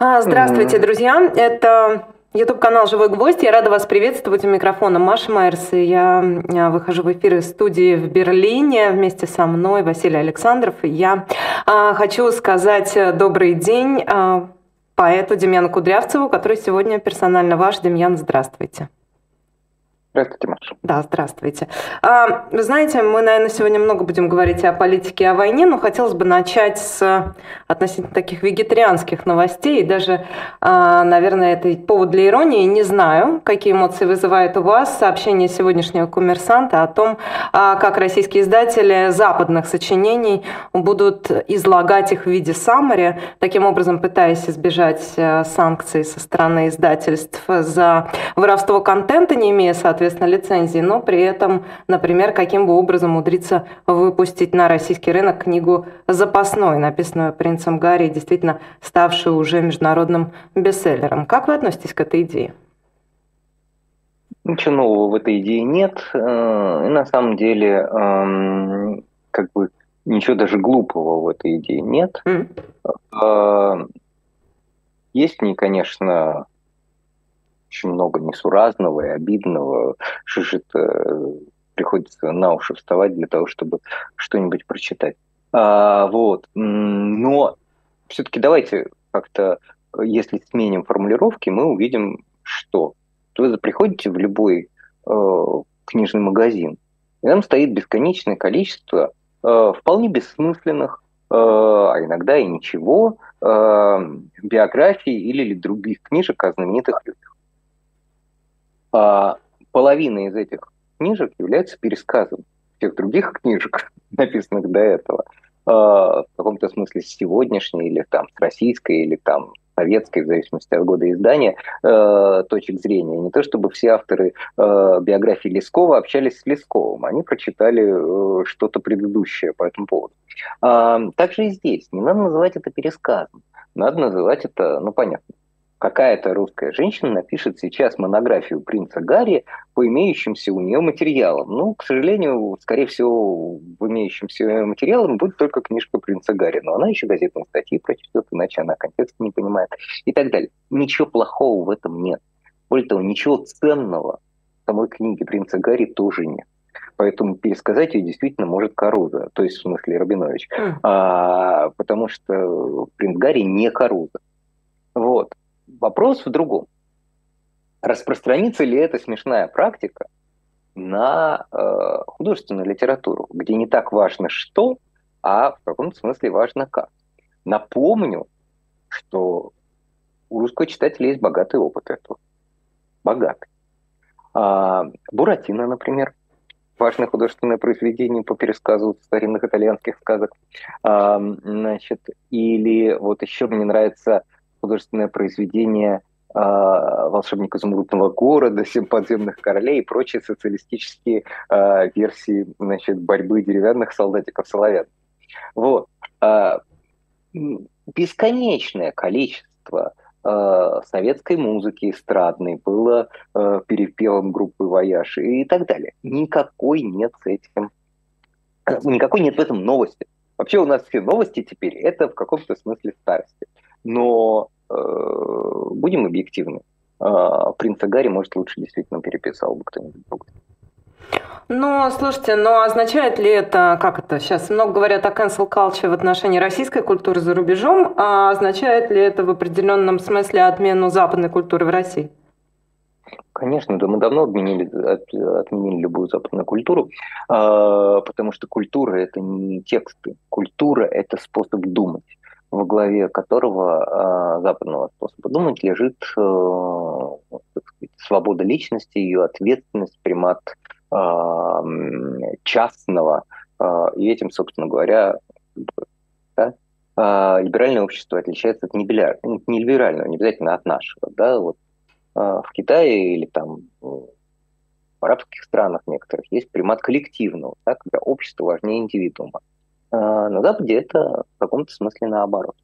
А, здравствуйте, друзья. Это YouTube канал «Живой гвоздь». Я рада вас приветствовать. У микрофона Маша Майерс. И я выхожу в эфир из студии в Берлине вместе со мной Василий Александров. И я а, хочу сказать добрый день а, поэту Демьяну Кудрявцеву, который сегодня персонально ваш. Демьян, здравствуйте. Здравствуйте, Маша. Да, здравствуйте. А, вы знаете, мы, наверное, сегодня много будем говорить о политике и о войне, но хотелось бы начать с относительно таких вегетарианских новостей. И даже, а, наверное, это повод для иронии. Не знаю, какие эмоции вызывает у вас сообщение сегодняшнего коммерсанта о том, а, как российские издатели западных сочинений будут излагать их в виде саммари, таким образом пытаясь избежать санкций со стороны издательств за воровство контента, не имея, соответственно, соответственно, лицензии, но при этом, например, каким бы образом умудриться выпустить на российский рынок книгу «Запасной», написанную принцем Гарри, действительно ставшую уже международным бестселлером. Как вы относитесь к этой идее? Ничего нового в этой идее нет. Э, и на самом деле, эм, как бы ничего даже глупого в этой идее нет. Mm. Есть в ней, конечно, очень много несуразного и обидного, же это приходится на уши вставать для того, чтобы что-нибудь прочитать. А, вот. Но все-таки давайте как-то, если сменим формулировки, мы увидим, что вы приходите в любой э, книжный магазин, и там стоит бесконечное количество э, вполне бессмысленных, э, а иногда и ничего, э, биографий или других книжек о знаменитых людях. А половина из этих книжек является пересказом всех других книжек, написанных до этого, а, в каком-то смысле сегодняшней или там российской или там советской, в зависимости от года издания, э, точек зрения. Не то чтобы все авторы э, биографии Лескова общались с Лесковым, они прочитали э, что-то предыдущее по этому поводу. А, также и здесь. Не надо называть это пересказом. Надо называть это, ну, понятно, какая-то русская женщина напишет сейчас монографию принца Гарри по имеющимся у нее материалам. Ну, к сожалению, скорее всего, в имеющимся материалам будет только книжка принца Гарри, но она еще газетные статьи прочтет, иначе она контекст не понимает и так далее. Ничего плохого в этом нет. Более того, ничего ценного в самой книге принца Гарри тоже нет. Поэтому пересказать ее действительно может Каруза, то есть в смысле Рабинович, mm. а, потому что принц Гарри не Каруза. Вот. Вопрос в другом. Распространится ли эта смешная практика на э, художественную литературу, где не так важно что, а в каком-то смысле важно как. Напомню, что у русского читателя есть богатый опыт этого. Богатый. А, Буратино, например, важное художественное произведение по пересказу старинных итальянских сказок. А, значит, или вот еще мне нравится художественное произведение э, «Волшебник изумрудного города», «Семь подземных королей» и прочие социалистические э, версии значит, борьбы деревянных солдатиков соловят. Вот. Э, бесконечное количество советской музыки эстрадной было э, перепевом группы «Voyage» и так далее. Никакой нет с этим, никакой нет в этом новости. Вообще у нас все новости теперь это в каком-то смысле старости. Но будем объективны. Э, принца Гарри, может, лучше действительно переписал бы кто-нибудь другой. Ну, слушайте, но означает ли это, как это, сейчас много говорят о cancel culture в отношении российской культуры за рубежом, а означает ли это в определенном смысле отмену западной культуры в России? Конечно, да мы давно отменили, от, отменили любую западную культуру, э, потому что культура – это не тексты, культура – это способ думать во главе которого э, западного способа думать лежит э, сказать, свобода личности, ее ответственность, примат э, частного. Э, и этим, собственно говоря, да, э, либеральное общество отличается от нелиберального, не обязательно от нашего. Да, вот, э, в Китае или там в арабских странах некоторых есть примат коллективного, да, когда общество важнее индивидуума. А, на Западе это в каком-то смысле наоборот.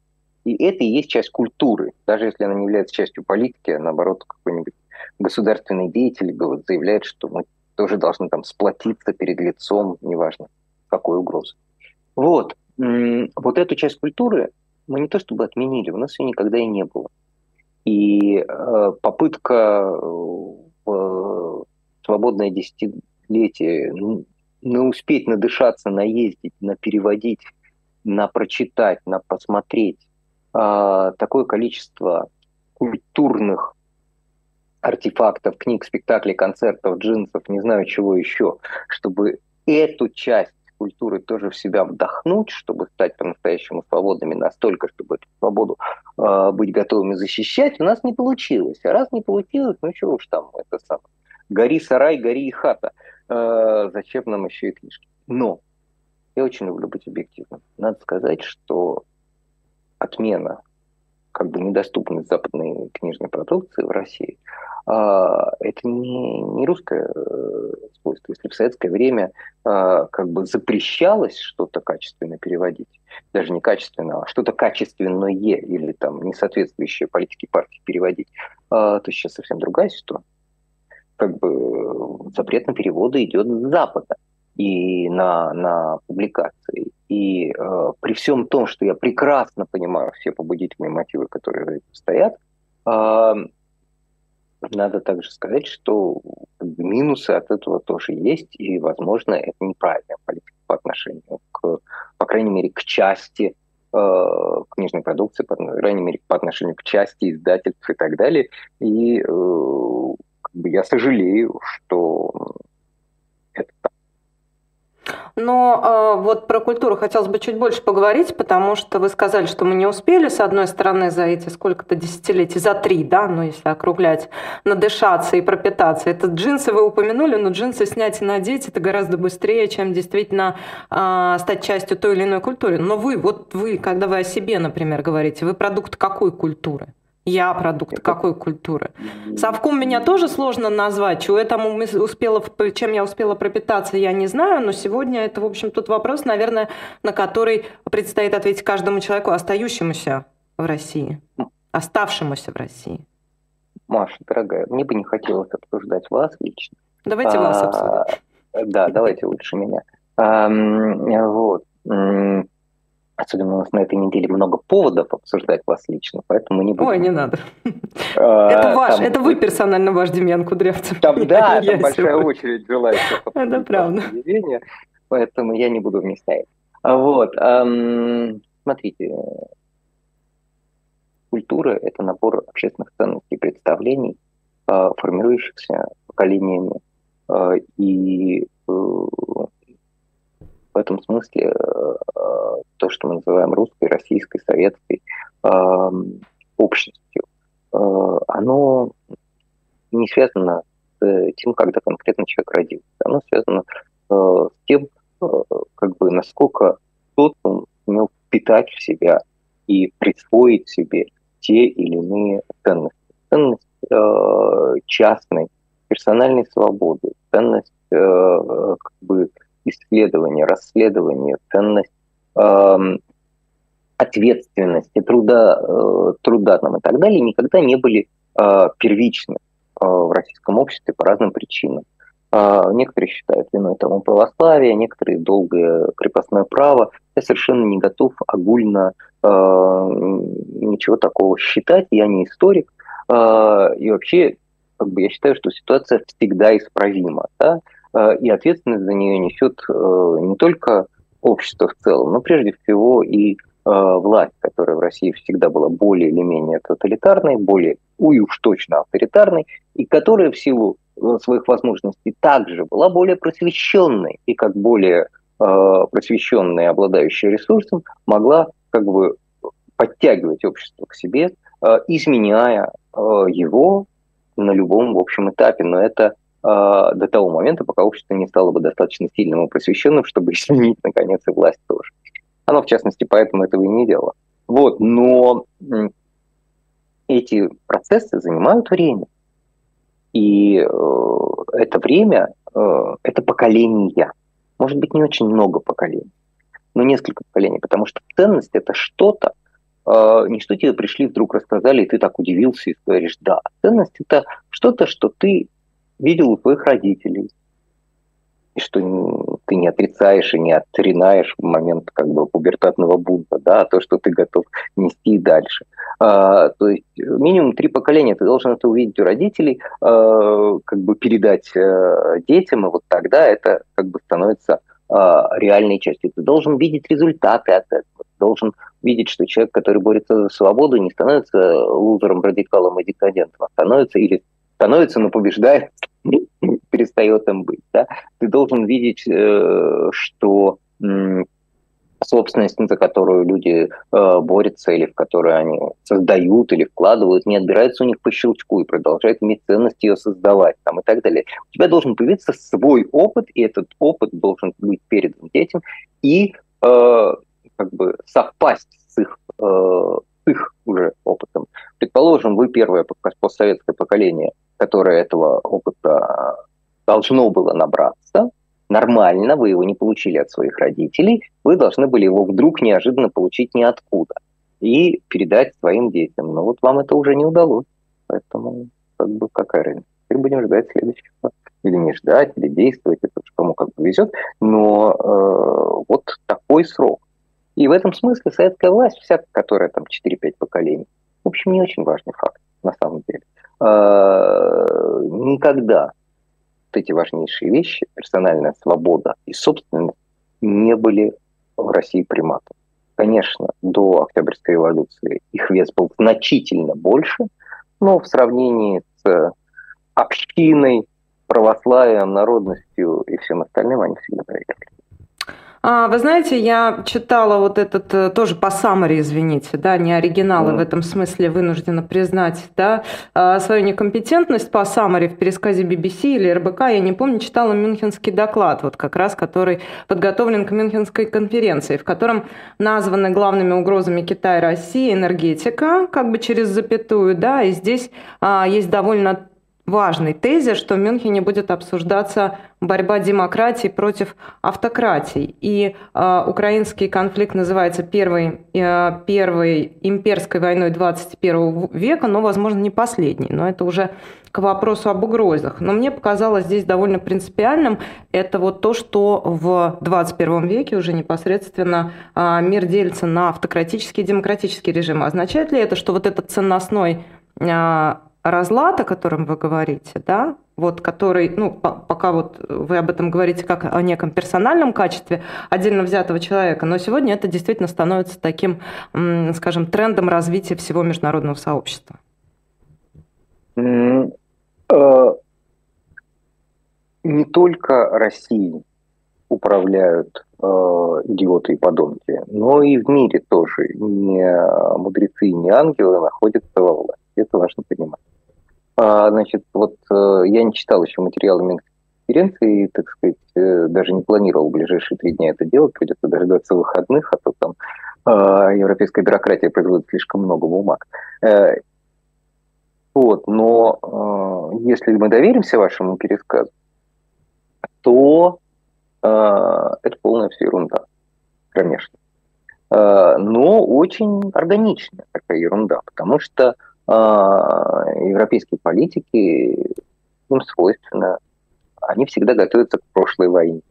И это и есть часть культуры, даже если она не является частью политики, а наоборот какой-нибудь государственный деятель заявляет, что мы тоже должны там сплотиться перед лицом, неважно какой угрозы. Вот. Вот эту часть культуры мы не то чтобы отменили, у нас ее никогда и не было. И э, попытка в свободное десятилетие на успеть надышаться, наездить, на переводить, на прочитать, на посмотреть э, такое количество культурных артефактов, книг, спектаклей, концертов, джинсов, не знаю чего еще, чтобы эту часть культуры тоже в себя вдохнуть, чтобы стать по-настоящему свободными настолько, чтобы эту свободу э, быть готовыми защищать, у нас не получилось. А раз не получилось, ну чего уж там, это самое. Гори сарай, гори и хата. Э, зачем нам еще и книжки? Но я очень люблю быть объективным. Надо сказать, что отмена как бы недоступность западной книжной продукции в России, а, это не, не русское э, свойство. Если в советское время а, как бы запрещалось что-то качественно переводить, даже не качественно, а что-то качественное или там несоответствующее политике партии переводить, а, то сейчас совсем другая ситуация. Как бы запрет на переводы идет с Запада и на, на публикации. И э, при всем том, что я прекрасно понимаю все побудительные мотивы, которые стоят, э, надо также сказать, что минусы от этого тоже есть, и, возможно, это неправильная политика по отношению к, по крайней мере, к части э, книжной продукции, по крайней мере, по отношению к части издательств и так далее. И э, я сожалею, что это так. Но э, вот про культуру хотелось бы чуть больше поговорить, потому что вы сказали, что мы не успели, с одной стороны, за эти сколько-то десятилетий, за три, да, ну если округлять, надышаться и пропитаться. Это джинсы вы упомянули, но джинсы снять и надеть это гораздо быстрее, чем действительно э, стать частью той или иной культуры. Но вы, вот вы, когда вы о себе, например, говорите, вы продукт какой культуры? Я продукт какой культуры? Совком меня тоже сложно назвать. Чего я там успела, чем я успела пропитаться, я не знаю. Но сегодня это, в общем, тот вопрос, наверное, на который предстоит ответить каждому человеку, остающемуся в России, оставшемуся в России. Маша, дорогая, мне бы не хотелось обсуждать вас лично. Давайте а, вас обсудим. Да, давайте лучше меня. А, вот. Особенно у нас на этой неделе много поводов обсуждать вас лично, поэтому мы не будем... Ой, не надо. А, это ваш, это вы персонально ваш Демьян Кудрявцев. Там, да, там большая очередь желающих. Это правда. Поэтому я не буду вместе. А вот, смотрите, культура – это набор общественных ценностей и представлений, а, формирующихся поколениями. И э, в этом смысле э, то, что мы называем русской, российской, советской эм, общностью, э, оно не связано с тем, когда конкретно человек родился. Оно связано э, с тем, как бы насколько тот умел впитать в себя и присвоить себе те или иные ценности. Ценность э, частной, персональной свободы, ценность э, как бы исследования, расследования, ценность э, ответственности, труда, э, труда там и так далее никогда не были э, первичны э, в российском обществе по разным причинам. Некоторые считают виной тому православие, некоторые долгое крепостное право. Я совершенно не готов огульно ничего такого считать, я не историк. И вообще, как бы я считаю, что ситуация всегда исправима. Да? И ответственность за нее несет э, не только общество в целом, но прежде всего и э, власть, которая в России всегда была более или менее тоталитарной, более, уй уж точно авторитарной, и которая в силу своих возможностей также была более просвещенной, и как более просвещенная, обладающая ресурсом, могла как бы подтягивать общество к себе, изменяя его на любом, в общем, этапе. Но это до того момента, пока общество не стало бы достаточно сильным и просвещенным, чтобы изменить, наконец, и власть тоже. Оно, в частности, поэтому этого и не делало. Вот, но эти процессы занимают время. И э, это время, э, это поколение. Может быть, не очень много поколений, но несколько поколений, потому что ценность – это что-то, э, не что тебе пришли, вдруг рассказали, и ты так удивился и говоришь, да. Ценность – это что-то, что ты видел у своих родителей, и что ты ты не отрицаешь и не отринаешь в момент как бы пубертатного бунта, да, а то, что ты готов нести дальше. А, то есть минимум три поколения ты должен это увидеть у родителей, а, как бы передать а, детям, и вот тогда это как бы становится а, реальной частью. Ты должен видеть результаты от этого, должен видеть, что человек, который борется за свободу, не становится лузером, радикалом и декадентом, а становится или становится, но побеждает, перестает им быть. Да? Ты должен видеть, э, что собственность, за которую люди э, борются или в которую они создают или вкладывают, не отбирается у них по щелчку и продолжает иметь ценность ее создавать там, и так далее. У тебя должен появиться свой опыт, и этот опыт должен быть передан детям и э, как бы совпасть с их, э, их уже опытом. Предположим, вы первое постсоветское поколение, которое этого опыта должно было набраться, нормально, вы его не получили от своих родителей, вы должны были его вдруг неожиданно получить ниоткуда и передать своим детям. Но вот вам это уже не удалось. Поэтому как бы какая разница. Теперь будем ждать следующего. Или не ждать, или действовать, это уж кому как бы везет. Но э, вот такой срок. И в этом смысле советская власть, вся, которая там 4-5 поколений, в общем, не очень важный факт на самом деле. Э, никогда эти важнейшие вещи, персональная свобода и собственность, не были в России приматом. Конечно, до Октябрьской революции их вес был значительно больше, но в сравнении с общиной, православием, народностью и всем остальным они всегда проигрывали. А, вы знаете, я читала вот этот, э, тоже по саммари, извините, да, не оригиналы mm. в этом смысле вынуждена признать, да, а, свою некомпетентность по саммари в пересказе BBC или РБК, я не помню, читала Мюнхенский доклад, вот как раз, который подготовлен к Мюнхенской конференции, в котором названы главными угрозами Китая и России энергетика, как бы через запятую, да, и здесь а, есть довольно важный тезис, что в Мюнхене будет обсуждаться борьба демократии против автократий. И э, украинский конфликт называется первой, э, первой имперской войной 21 века, но, возможно, не последней. Но это уже к вопросу об угрозах. Но мне показалось здесь довольно принципиальным это вот то, что в 21 веке уже непосредственно э, мир делится на автократические и демократические режимы. Означает ли это, что вот этот ценностной э, разлад, о котором вы говорите, да, вот который, ну, пока вот вы об этом говорите как о неком персональном качестве отдельно взятого человека, но сегодня это действительно становится таким, скажем, трендом развития всего международного сообщества. Э, не только России управляют э, идиоты и подонки, но и в мире тоже не мудрецы, не ангелы находятся во власти. Это важно понимать. А, значит, вот э, я не читал еще материалы Минской конференции, так сказать, э, даже не планировал в ближайшие три дня это делать, придется дождаться выходных, а то там э, европейская бюрократия производит слишком много бумаг. Э, вот, но э, если мы доверимся вашему пересказу, то э, это полная все ерунда, конечно. Э, но очень органичная такая ерунда, потому что европейские политики, им свойственно, они всегда готовятся к прошлой войне.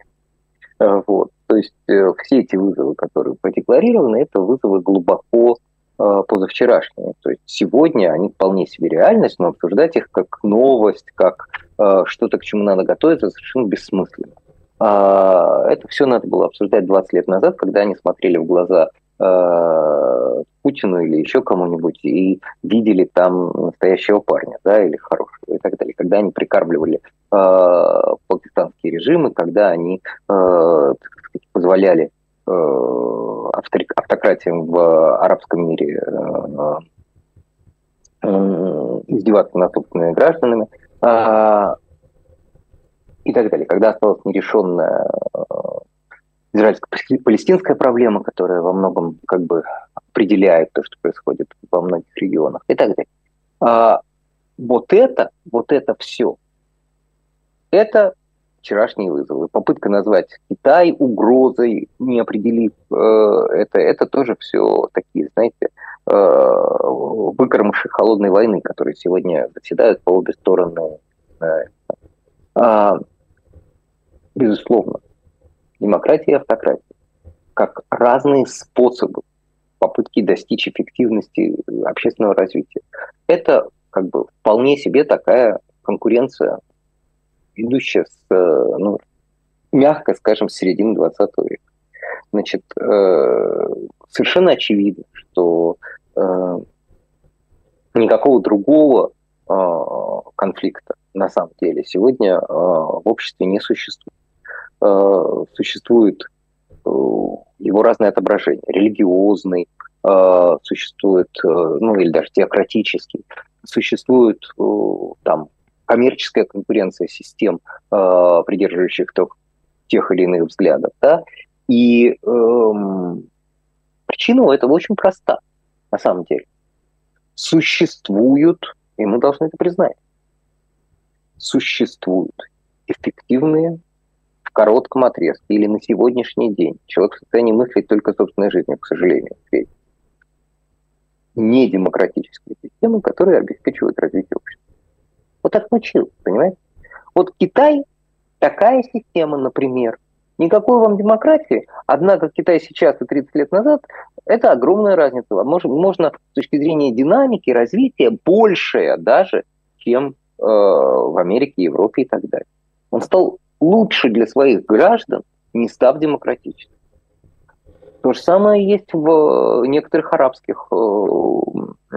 А, вот. То есть э, все эти вызовы, которые продекларированы, это вызовы глубоко э, позавчерашние. То есть сегодня они вполне себе реальность, но обсуждать их как новость, как э, что-то, к чему надо готовиться, совершенно бессмысленно. Это все надо было обсуждать 20 лет назад, когда они смотрели в глаза Э, Путину или еще кому-нибудь и видели там настоящего парня, да, или хорошего и так далее. Когда они прикармливали э, пакистанские режимы, когда они э, сказать, позволяли э, автократиям в арабском мире э, э, издеваться над собственными гражданами э, и так далее. Когда осталась нерешенная э, израильско-палестинская проблема, которая во многом как бы определяет то, что происходит во многих регионах и так далее. А, вот это, вот это все, это вчерашние вызовы. Попытка назвать Китай угрозой, не определив э, это, это тоже все такие, знаете, э, выкормыши холодной войны, которые сегодня заседают по обе стороны. Э, э, безусловно, демократия и автократия как разные способы попытки достичь эффективности общественного развития. Это как бы вполне себе такая конкуренция, идущая с, э, ну, мягко скажем, с середины 20 века. Значит, э, совершенно очевидно, что э, никакого другого конфликта на самом деле сегодня в обществе не существует. Существует его разные отображения. Религиозный, существует, ну или даже теократический, существует там коммерческая конкуренция систем, придерживающих тех или иных взглядов. Да? И эм, причина у этого очень проста, на самом деле. Существуют, и мы должны это признать, существуют эффективные коротком отрезке или на сегодняшний день. Человек в состоянии мыслить только собственной жизнью, к сожалению. Не демократические системы, которые обеспечивают развитие общества. Вот так случилось, понимаете? Вот Китай такая система, например, Никакой вам демократии, однако Китай сейчас и 30 лет назад – это огромная разница. Можно, можно с точки зрения динамики, развития большая даже, чем э, в Америке, Европе и так далее. Он стал лучше для своих граждан, не став демократичным. То же самое есть в некоторых арабских э,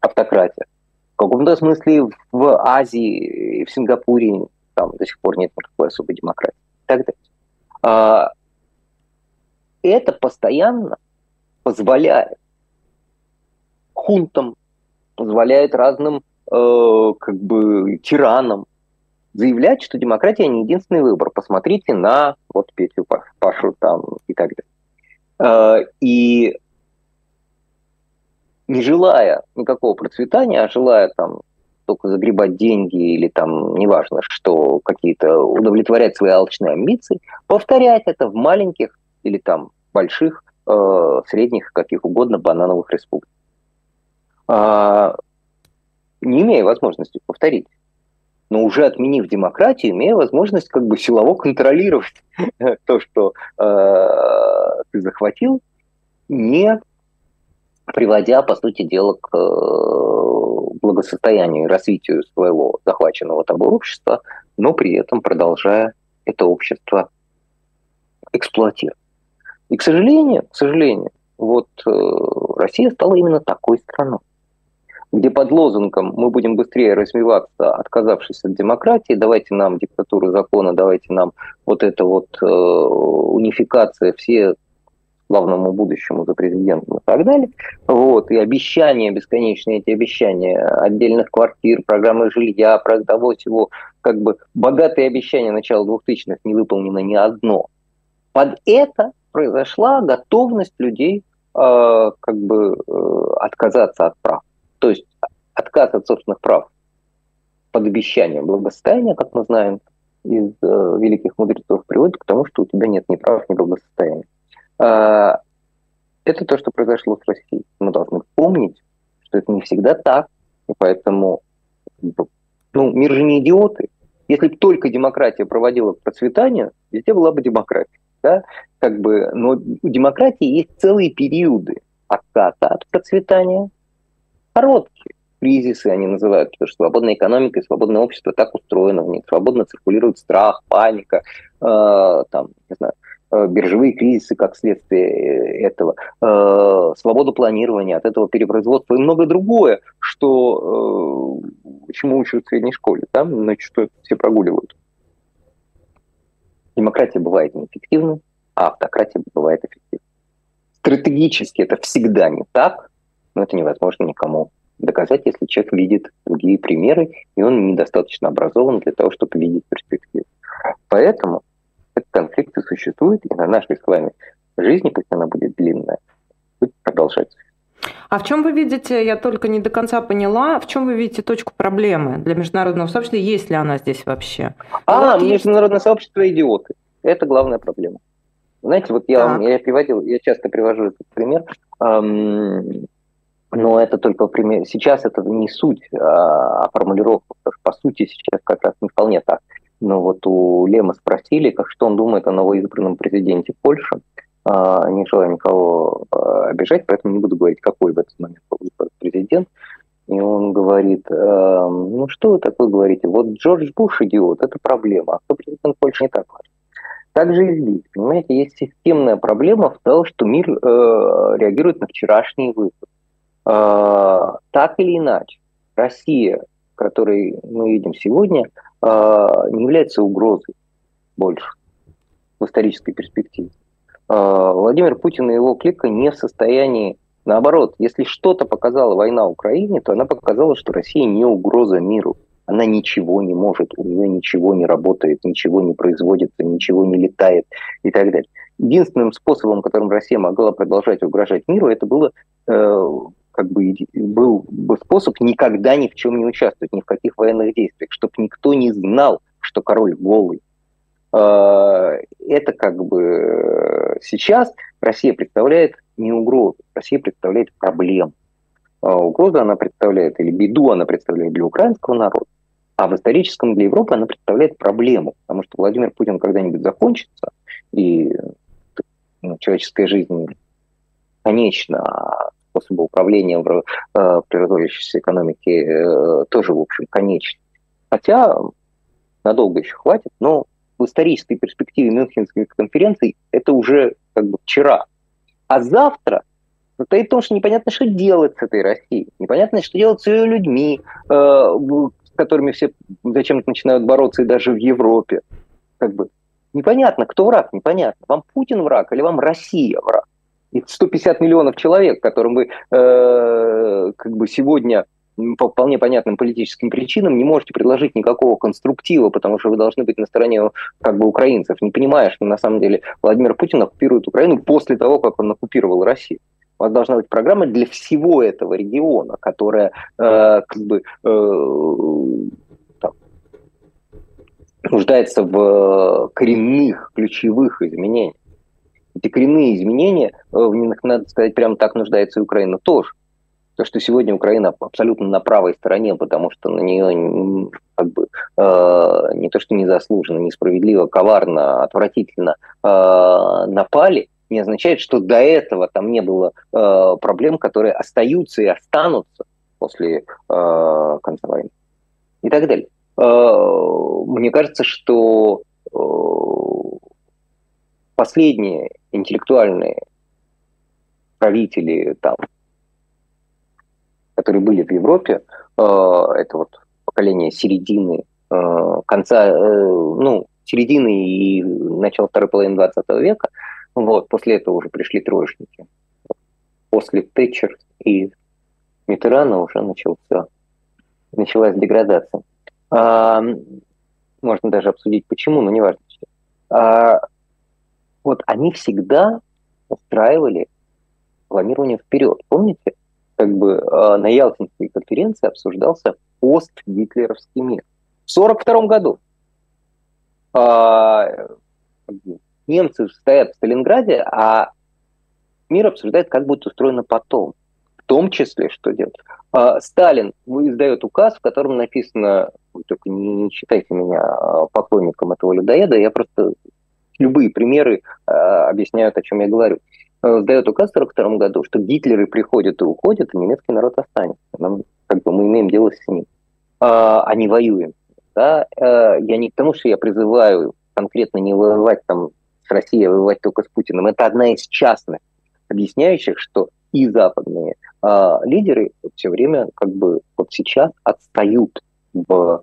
автократиях. В каком-то смысле в Азии, в Сингапуре там до сих пор нет никакой особой демократии и так далее. А, это постоянно позволяет хунтам, позволяет разным э, как бы тиранам заявлять, что демократия не единственный выбор. Посмотрите на вот Петю Пашу там и так далее. Э, и не желая никакого процветания, а желая там только загребать деньги или там, неважно, что какие-то удовлетворять свои алчные амбиции, повторять это в маленьких или там больших, э, средних, каких угодно банановых республиках. А, не имея возможности повторить, но уже отменив демократию, имея возможность как бы силово контролировать то, что э, ты захватил, не приводя, по сути дела, к э, благосостоянию и развитию своего захваченного тобой общества, но при этом продолжая это общество эксплуатировать. И, к сожалению, к сожалению, вот э, Россия стала именно такой страной, где под лозунгом «мы будем быстрее развиваться, отказавшись от демократии, давайте нам диктатуру закона, давайте нам вот это вот э, унификация, все главному будущему за президентом и так далее. Вот, и обещания, бесконечные эти обещания отдельных квартир, программы жилья, того всего, как бы богатые обещания начала 2000-х не выполнено ни одно. Под это произошла готовность людей э, как бы э, отказаться от прав. То есть отказ от собственных прав под обещанием благосостояния, как мы знаем, из э, великих мудрецов приводит к тому, что у тебя нет ни прав, ни благосостояния. А, это то, что произошло с Россией. Мы должны помнить, что это не всегда так, и поэтому ну, мир же не идиоты. Если бы только демократия проводила к процветанию, везде была бы демократия. Да? Как бы, но у демократии есть целые периоды отката от процветания, короткие кризисы они называют, потому что свободная экономика и свободное общество так устроено в них. Свободно циркулирует страх, паника, э, там, не знаю, Э, биржевые кризисы как следствие э, этого, э, свободу планирования, от этого перепроизводства и многое другое, что чему учат в средней школе, да, значит, что все прогуливают. Демократия бывает неэффективной, а автократия бывает эффективной. Стратегически это всегда не так, но это невозможно никому доказать, если человек видит другие примеры, и он недостаточно образован для того, чтобы видеть перспективу. Поэтому конфликты существуют, и на нашей с вами жизни, пусть она будет длинная, будет продолжаться. А в чем вы видите, я только не до конца поняла, в чем вы видите точку проблемы для международного сообщества, есть ли она здесь вообще? А, вот международное есть... сообщество идиоты. Это главная проблема. Знаете, вот я, я приводил, я часто привожу этот пример, эм, но это только пример. Сейчас это не суть, а, а формулировка, потому что по сути сейчас как раз не вполне так Но вот у Лема спросили, как что он думает о новоизбранном президенте Польши. А, не желаю никого а, обижать, поэтому не буду говорить, какой в этот момент был президент. И он говорит, ну что вы такое говорите, вот Джордж Буш идиот, это проблема, а кто президент Польши не так важно. Так же и здесь, понимаете, есть системная проблема в том, что мир э, реагирует на вчерашние выборы. Э, так или иначе, Россия, которой мы видим сегодня, э, не является угрозой больше в исторической перспективе. Э, Владимир Путин и его клика не в состоянии Наоборот, если что-то показала война Украине, то она показала, что Россия не угроза миру. Она ничего не может, у нее ничего не работает, ничего не производится, ничего не летает и так далее. Единственным способом, которым Россия могла продолжать угрожать миру, это было э, как бы был бы способ никогда ни в чем не участвовать, ни в каких военных действиях, чтобы никто не знал, что король голый. Э, это как бы э, сейчас Россия представляет не угрозу, Россия представляет проблему. А угрозу она представляет, или беду она представляет для украинского народа, а в историческом для Европы она представляет проблему, потому что Владимир Путин когда-нибудь закончится, и ну, человеческая жизнь конечна, а способы управления в э, экономике э, тоже, в общем, конечны. Хотя надолго еще хватит, но в исторической перспективе Мюнхенской конференции это уже как бы вчера. А завтра состоит в том, что непонятно, что делать с этой Россией. Непонятно, что делать с ее людьми, э, с которыми все зачем-то начинают бороться и даже в Европе. Как бы непонятно, кто враг, непонятно. Вам Путин враг или вам Россия враг? И 150 миллионов человек, которым вы э, как бы сегодня по вполне понятным политическим причинам не можете предложить никакого конструктива, потому что вы должны быть на стороне как бы украинцев, не понимая, что на самом деле Владимир Путин оккупирует Украину после того, как он оккупировал Россию. У вас должна быть программа для всего этого региона, которая э, как бы э, нуждается в коренных, ключевых изменениях. Эти коренные изменения, э, в них, надо сказать, прямо так нуждается и Украина тоже. То, что сегодня Украина абсолютно на правой стороне, потому что на нее как бы э, не то что незаслуженно, несправедливо, коварно, отвратительно э, напали, не означает, что до этого там не было э, проблем, которые остаются и останутся после э, конца войны и так далее. Э, мне кажется, что э, последние интеллектуальные правители там которые были в Европе, э, это вот поколение середины, э, конца, э, ну, середины и начала второй половины 20 века, вот, после этого уже пришли троечники. После Тэтчер и Митерана уже начался, началась деградация. А, можно даже обсудить почему, но не важно. А, вот они всегда устраивали планирование вперед. Помните, как бы э, на Ялтинской конференции обсуждался пост-гитлеровский мир. В 1942 году э, немцы стоят в Сталинграде, а мир обсуждает, как будет устроено потом. В том числе, что делать. Э, Сталин издает указ, в котором написано, только не, не считайте меня поклонником этого людоеда, я просто любые примеры э, объясняют, о чем я говорю. Э, сдает указ в 1942 году, что Гитлеры приходят и уходят, и немецкий народ останется. Нам, как бы, мы имеем дело с ним, а, а не воюем. Да? Э, я не к тому, что я призываю конкретно не воевать там с Россией, а воевать только с Путиным. Это одна из частных, объясняющих, что и западные а, лидеры все время как бы вот сейчас отстают в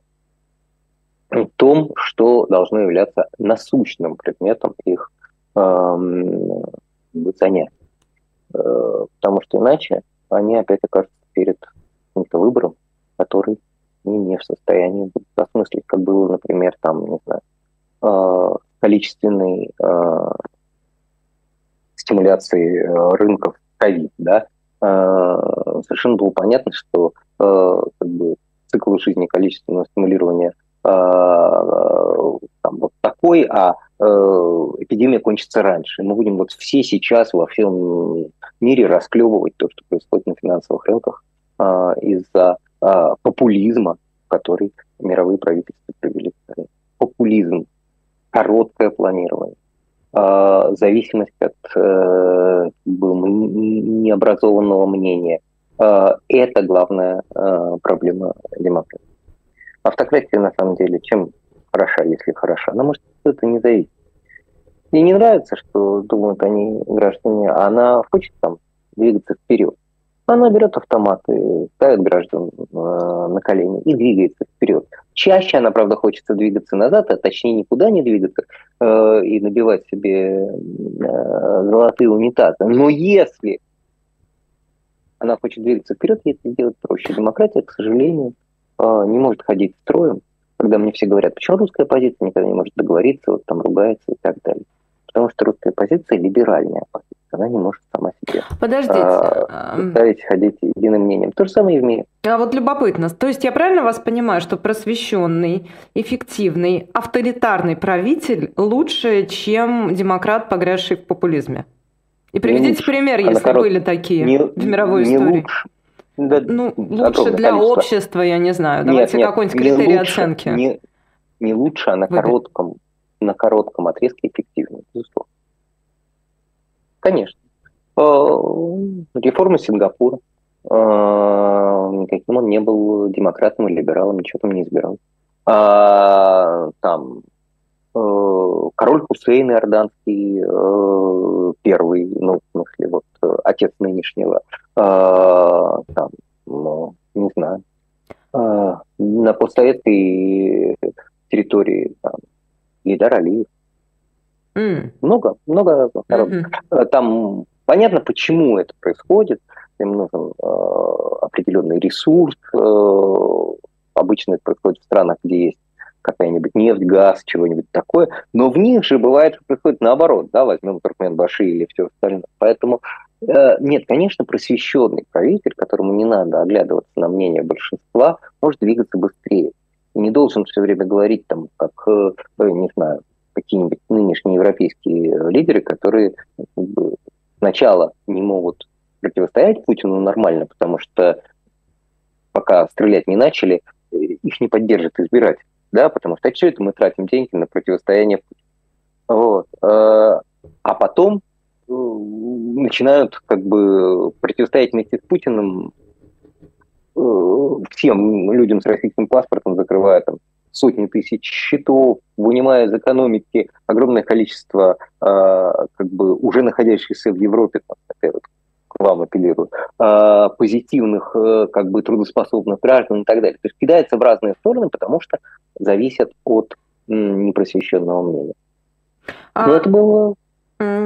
том, что должно являться насущным предметом их эм, занять. Э, потому что иначе они опять окажутся перед каким-то выбором, который они не в состоянии будут осмыслить, как было, например, там, не знаю, э, количественной э, стимуляции рынков ковид, да, совершенно было понятно, что как бы, цикл жизни количественного стимулирования там, вот такой, а э, эпидемия кончится раньше. Мы будем вот все сейчас во всем мире расклевывать то, что происходит на финансовых рынках э, из-за э, популизма, который мировые правительства привели популизм, короткое планирование, э, зависимость от э, необразованного мнения. Э, это главная э, проблема демократии. Автократия, на самом деле, чем хороша, если хороша? Она может это не зависит. Ей не нравится, что думают они граждане, а она хочет там двигаться вперед. Она берет автоматы, ставит граждан э, на колени и двигается вперед. Чаще она, правда, хочется двигаться назад, а точнее никуда не двигаться э, и набивать себе э, золотые унитазы. Но если она хочет двигаться вперед, ей это сделать проще. Демократия, к сожалению, не может ходить строем, когда мне все говорят, почему русская оппозиция никогда не может договориться, вот там ругается и так далее. Потому что русская оппозиция либеральная оппозиция она не может сама себе Подождите. А, заставить ходить единым мнением. То же самое и в мире. А вот любопытно. То есть я правильно вас понимаю, что просвещенный, эффективный, авторитарный правитель лучше, чем демократ, погрязший в популизме? И приведите лучше. пример, а если были такие не, в мировой не истории. Лучше. Да, ну, лучше для количество. общества, я не знаю. Давайте какой-нибудь критерий лучше, оценки. Не, не лучше, а на коротком, на коротком отрезке эффективнее, безусловно. Конечно. Э, реформа Сингапура. Э, никаким он не был демократом или либералом, ничего там не избирал. А, там король Хусейн Иорданский, первый, ну, в смысле, вот, отец нынешнего, там, ну, не знаю, на постсоветской территории, там, Гейдар Алиев, Mm. Много, много народов. Mm-hmm. Там понятно, почему это происходит. Им нужен э, определенный ресурс. Э, обычно это происходит в странах, где есть какая-нибудь нефть, газ, чего-нибудь такое. Но в них же бывает, что происходит наоборот. Да, возьмем Туркменбаши или все остальное. Поэтому э, нет, конечно, просвещенный правитель, которому не надо оглядываться на мнение большинства, может двигаться быстрее. И не должен все время говорить там, как, э, не знаю, какие-нибудь нынешние европейские лидеры, которые сначала не могут противостоять Путину нормально, потому что пока стрелять не начали, э, их не поддержат избиратель, да, потому что что это мы тратим деньги на противостояние. Вот. Э, а потом э, начинают как бы противостоять вместе с Путиным всем людям с российским паспортом, закрывая там сотни тысяч счетов, вынимая из экономики огромное количество э, как бы уже находящихся в Европе, там, к вам апеллирую, э, позитивных, э, как бы трудоспособных граждан и так далее. То есть кидается в разные стороны, потому что зависят от непросвещенного мнения. А, Но это было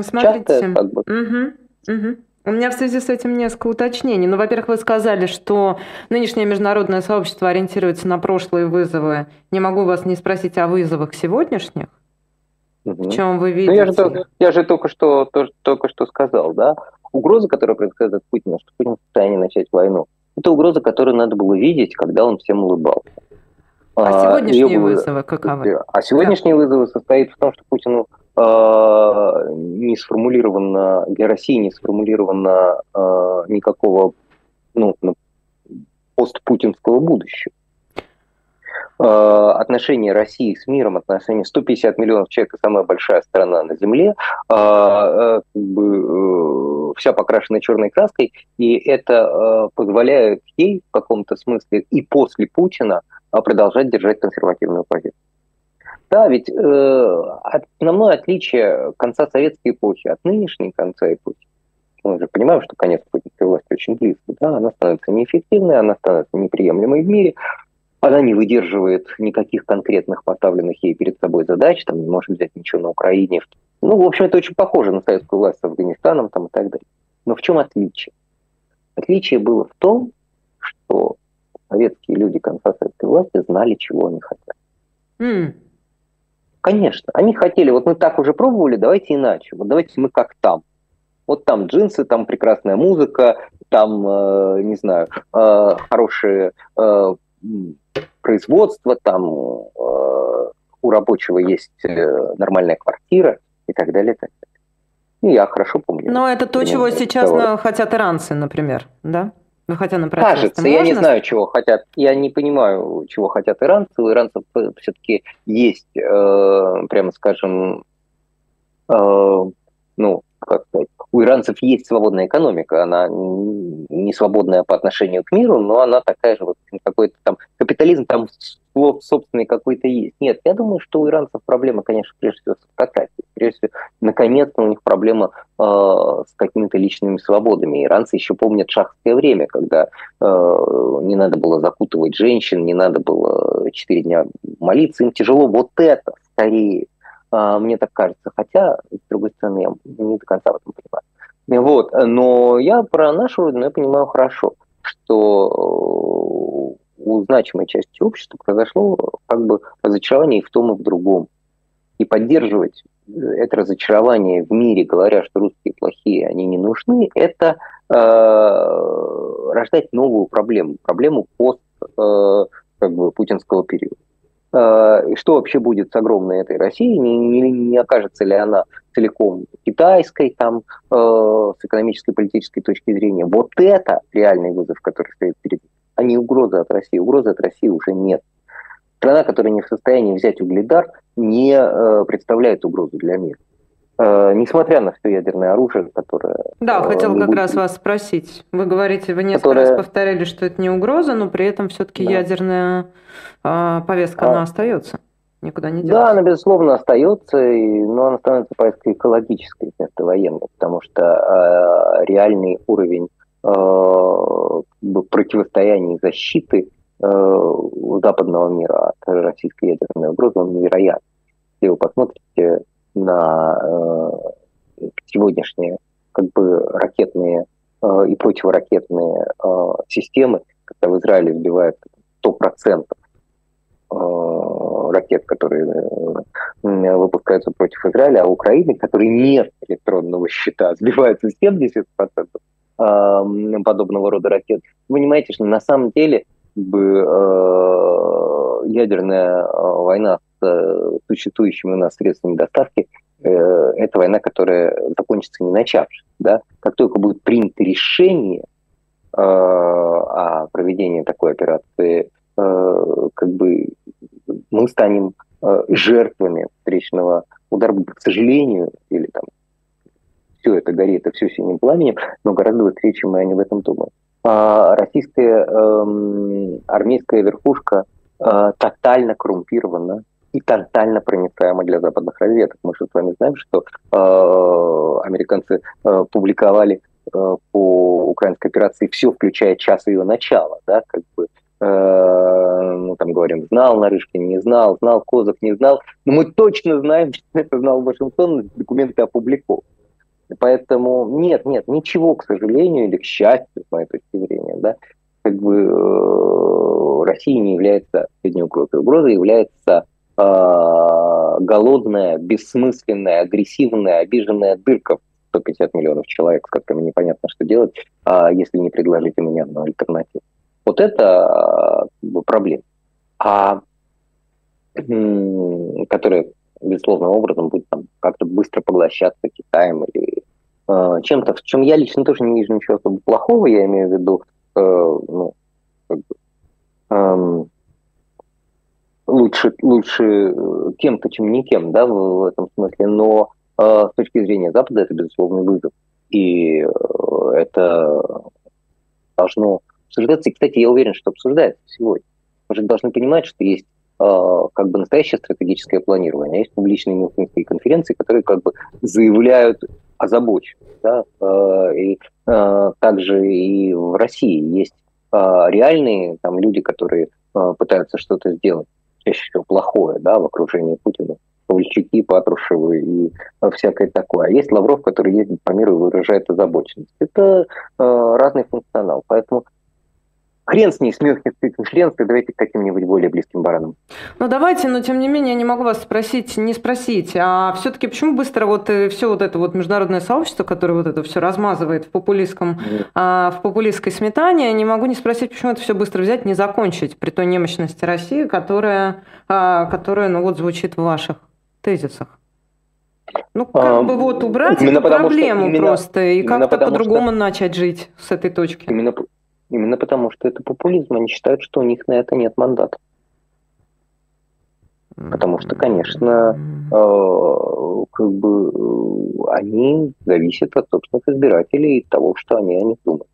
смотрите, часто, как бы. Угу, угу. У меня в связи с этим несколько уточнений. Ну, во-первых, вы сказали, что нынешнее международное сообщество ориентируется на прошлые вызовы. Не могу вас не спросить о вызовах сегодняшних. Угу. В чем вы видите? Ну, я, же, я же только что, то, только что сказал, да? Угроза, которая происходит от Путина, что Путин в состоянии начать войну, это угроза, которую надо было видеть, когда он всем улыбался. А, а сегодняшние вызовы каковы? А сегодняшние да. вызовы состоят в том, что Путину Э, не сформулировано, для России не сформулировано э, никакого ну, постпутинского будущего. Э, отношения России с миром, отношения 150 миллионов человек, самая большая страна на Земле, как бы, вся покрашена черной краской, и это позволяет ей в каком-то смысле и после Путина продолжать держать консервативную позицию. Да, ведь э, основное отличие конца советской эпохи от нынешней конца эпохи, мы же понимаем, что конец путинской власти очень близко, да, она становится неэффективной, она становится неприемлемой в мире, она не выдерживает никаких конкретных поставленных ей перед собой задач, там не может взять ничего на Украине. Ну, в общем, это очень похоже на советскую власть с Афганистаном там, и так далее. Но в чем отличие? Отличие было в том, что советские люди конца советской власти знали, чего они хотят. Mm. Конечно, они хотели, вот мы так уже пробовали, давайте иначе, вот давайте мы как там. Вот там джинсы, там прекрасная музыка, там, э, не знаю, э, хорошее э, производство, там э, у рабочего есть э, нормальная квартира и так далее. И так далее. И я хорошо помню. Но это то, чего сейчас на, хотят иранцы, например, да? Ну, хотя на Кажется, можно... я не знаю, чего хотят. Я не понимаю, чего хотят иранцы. У иранцев э, все-таки есть, э, прямо скажем, э, ну, как сказать, у иранцев есть свободная экономика, она не свободная по отношению к миру, но она такая же, вот какой-то там капитализм там собственный какой-то есть. Нет, я думаю, что у иранцев проблема, конечно, прежде всего с автократией. Прежде всего, наконец-то у них проблема э, с какими-то личными свободами. Иранцы еще помнят шахское время, когда э, не надо было закутывать женщин, не надо было четыре дня молиться, им тяжело. Вот это скорее мне так кажется. Хотя, с другой стороны, я не до конца в этом понимаю. Вот. Но я про нашу родину я понимаю хорошо, что э, у значимой части общества произошло как бы разочарование и в том, и в другом. И поддерживать это разочарование в мире, говоря, что русские плохие, они не нужны, это э, рождать новую проблему, проблему пост э, как бы, путинского периода. Э, что вообще будет с огромной этой Россией, не, не, не окажется ли она целиком китайской, там, э, с экономической и политической точки зрения. Вот это реальный вызов, который стоит перед а не угроза от России. Угрозы от России уже нет. Страна, которая не в состоянии взять угледар, не э, представляет угрозу для мира. Э, несмотря на все ядерное оружие, которое... Да, э, хотел как будет... раз вас спросить. Вы говорите, вы несколько которое... раз повторяли, что это не угроза, но при этом все-таки да. ядерная э, повестка, а... она остается. Никуда не делась. Да, она, безусловно, остается, и, но она становится повесткой экологической вместо военной, потому что э, реальный уровень э, противостояния и защиты э, западного мира от российской ядерной угрозы, он невероятный. Если вы посмотрите на э, сегодняшние как бы ракетные э, и противоракетные э, системы, когда в Израиле сбивают 100% ракет, которые выпускаются против Израиля, а Украины, которой нет электронного счета, сбиваются 70% подобного рода ракет. Вы понимаете, что на самом деле бы, ядерная война с существующими у нас средствами доставки, э, это война, которая закончится не начавшись. Да? Как только будет принято решение э, о проведении такой операции, э, как бы мы станем жертвами встречного удара, к сожалению, или там все это горит, это все синим пламенем, но гораздо быстрее, чем мы об этом думаем. А российская э, армейская верхушка э, тотально коррумпирована, и тотально проницаема для западных разведок. Мы же с вами знаем, что э, американцы э, публиковали э, по украинской операции все, включая час ее начала, да, как бы э, ну, там говорим, знал Нарышкин, не знал, знал Козак, не знал, но мы точно знаем, что это знал Вашингтон, документы опубликованы. Поэтому нет, нет, ничего, к сожалению, или к счастью, с моей точки зрения, да, как бы Россия не является средней угрозой. Угрозой является э, голодная, бессмысленная, агрессивная, обиженная дырка в 150 миллионов человек, с которыми непонятно, что делать, э, если не предложить им ни одну альтернативу. Вот это э, проблема. А э, которая, безусловно, образом будет там, как-то быстро поглощаться Китаем или э, чем-то, в чем я лично тоже не вижу ничего особо плохого, я имею в виду, э, ну, как бы, эм, лучше, лучше э, кем-то, чем никем, да, в, в этом смысле, но э, с точки зрения Запада это безусловный вызов. И э, это должно обсуждаться. И, кстати, я уверен, что обсуждается сегодня. Мы же должны понимать, что есть э, как бы настоящее стратегическое планирование, а есть публичные мюнхенские конференции, которые как бы заявляют озабоченность. Да? Э, и также и в России есть реальные там люди, которые э, пытаются что-то сделать чаще всего плохое, да, в окружении Путина. Ковальчуки, Патрушевы и всякое такое. А есть Лавров, который ездит по миру и выражает озабоченность. Это разный функционал. Поэтому Хрен с ней, с Мюнхенской конференцией, давайте к каким-нибудь более близким баранам. Ну давайте, но тем не менее я не могу вас спросить, не спросить, а все-таки почему быстро вот э, все вот это вот международное сообщество, которое вот это все размазывает в популистском, mm. а, в популистской сметане, не могу не спросить, почему это все быстро взять, не закончить при той немощности России, которая, а, которая ну вот звучит в ваших тезисах. Ну, как а, бы вот убрать эту проблему именно, просто и как-то по-другому что... начать жить с этой точки. Именно, Именно потому, что это популизм. Они считают, что у них на это нет мандата. Потому что, конечно, э, как бы э, они зависят от собственных избирателей и того, что они о них думают.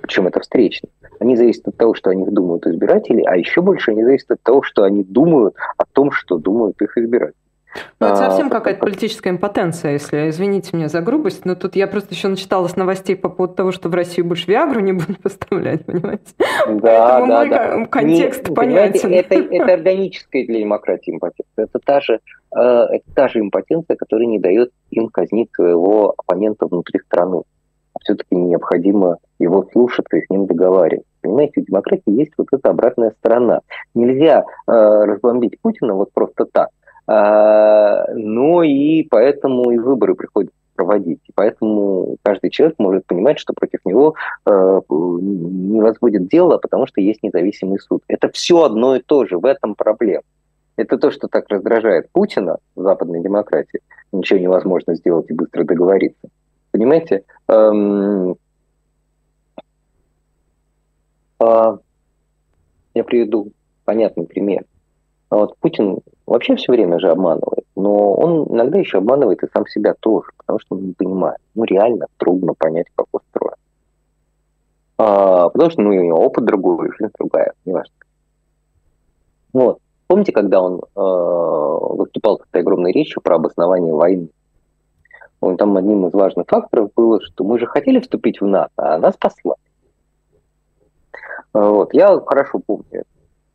Причем это встречно. Они зависят от того, что о них думают избиратели, а еще больше они зависят от того, что они думают о том, что думают их избиратели. Ну, это совсем а, какая-то политическая импотенция, если, извините меня за грубость, но тут я просто еще начиталась новостей по поводу того, что в России больше Виагру не будут поставлять, понимаете? Да, Поэтому да, мой да. контекст не, понятен. Это, это органическая для демократии импотенция. Это та, же, э, это та же импотенция, которая не дает им казнить своего оппонента внутри страны. Все-таки необходимо его слушаться и с ним договариваться. Понимаете, у демократии есть вот эта обратная сторона. Нельзя э, разбомбить Путина вот просто так а, ну и поэтому и выборы приходится проводить. И поэтому каждый человек может понимать, что против него э, не возводят дело, потому что есть независимый суд. Это все одно и то же, в этом проблема. Это то, что так раздражает Путина в западной демократии. Ничего невозможно сделать и быстро договориться. Понимаете? Эм, э, я приведу понятный пример. Вот Путин вообще все время же обманывает, но он иногда еще обманывает и сам себя тоже, потому что он не понимает. Ну, реально трудно понять, как устроен. А, потому что, ну, у него опыт другой, жизнь другая, неважно. Вот. Помните, когда он э, выступал с этой огромной речью про обоснование войны? Он там одним из важных факторов было, что мы же хотели вступить в НАТО, а нас послали. Вот. Я хорошо помню этот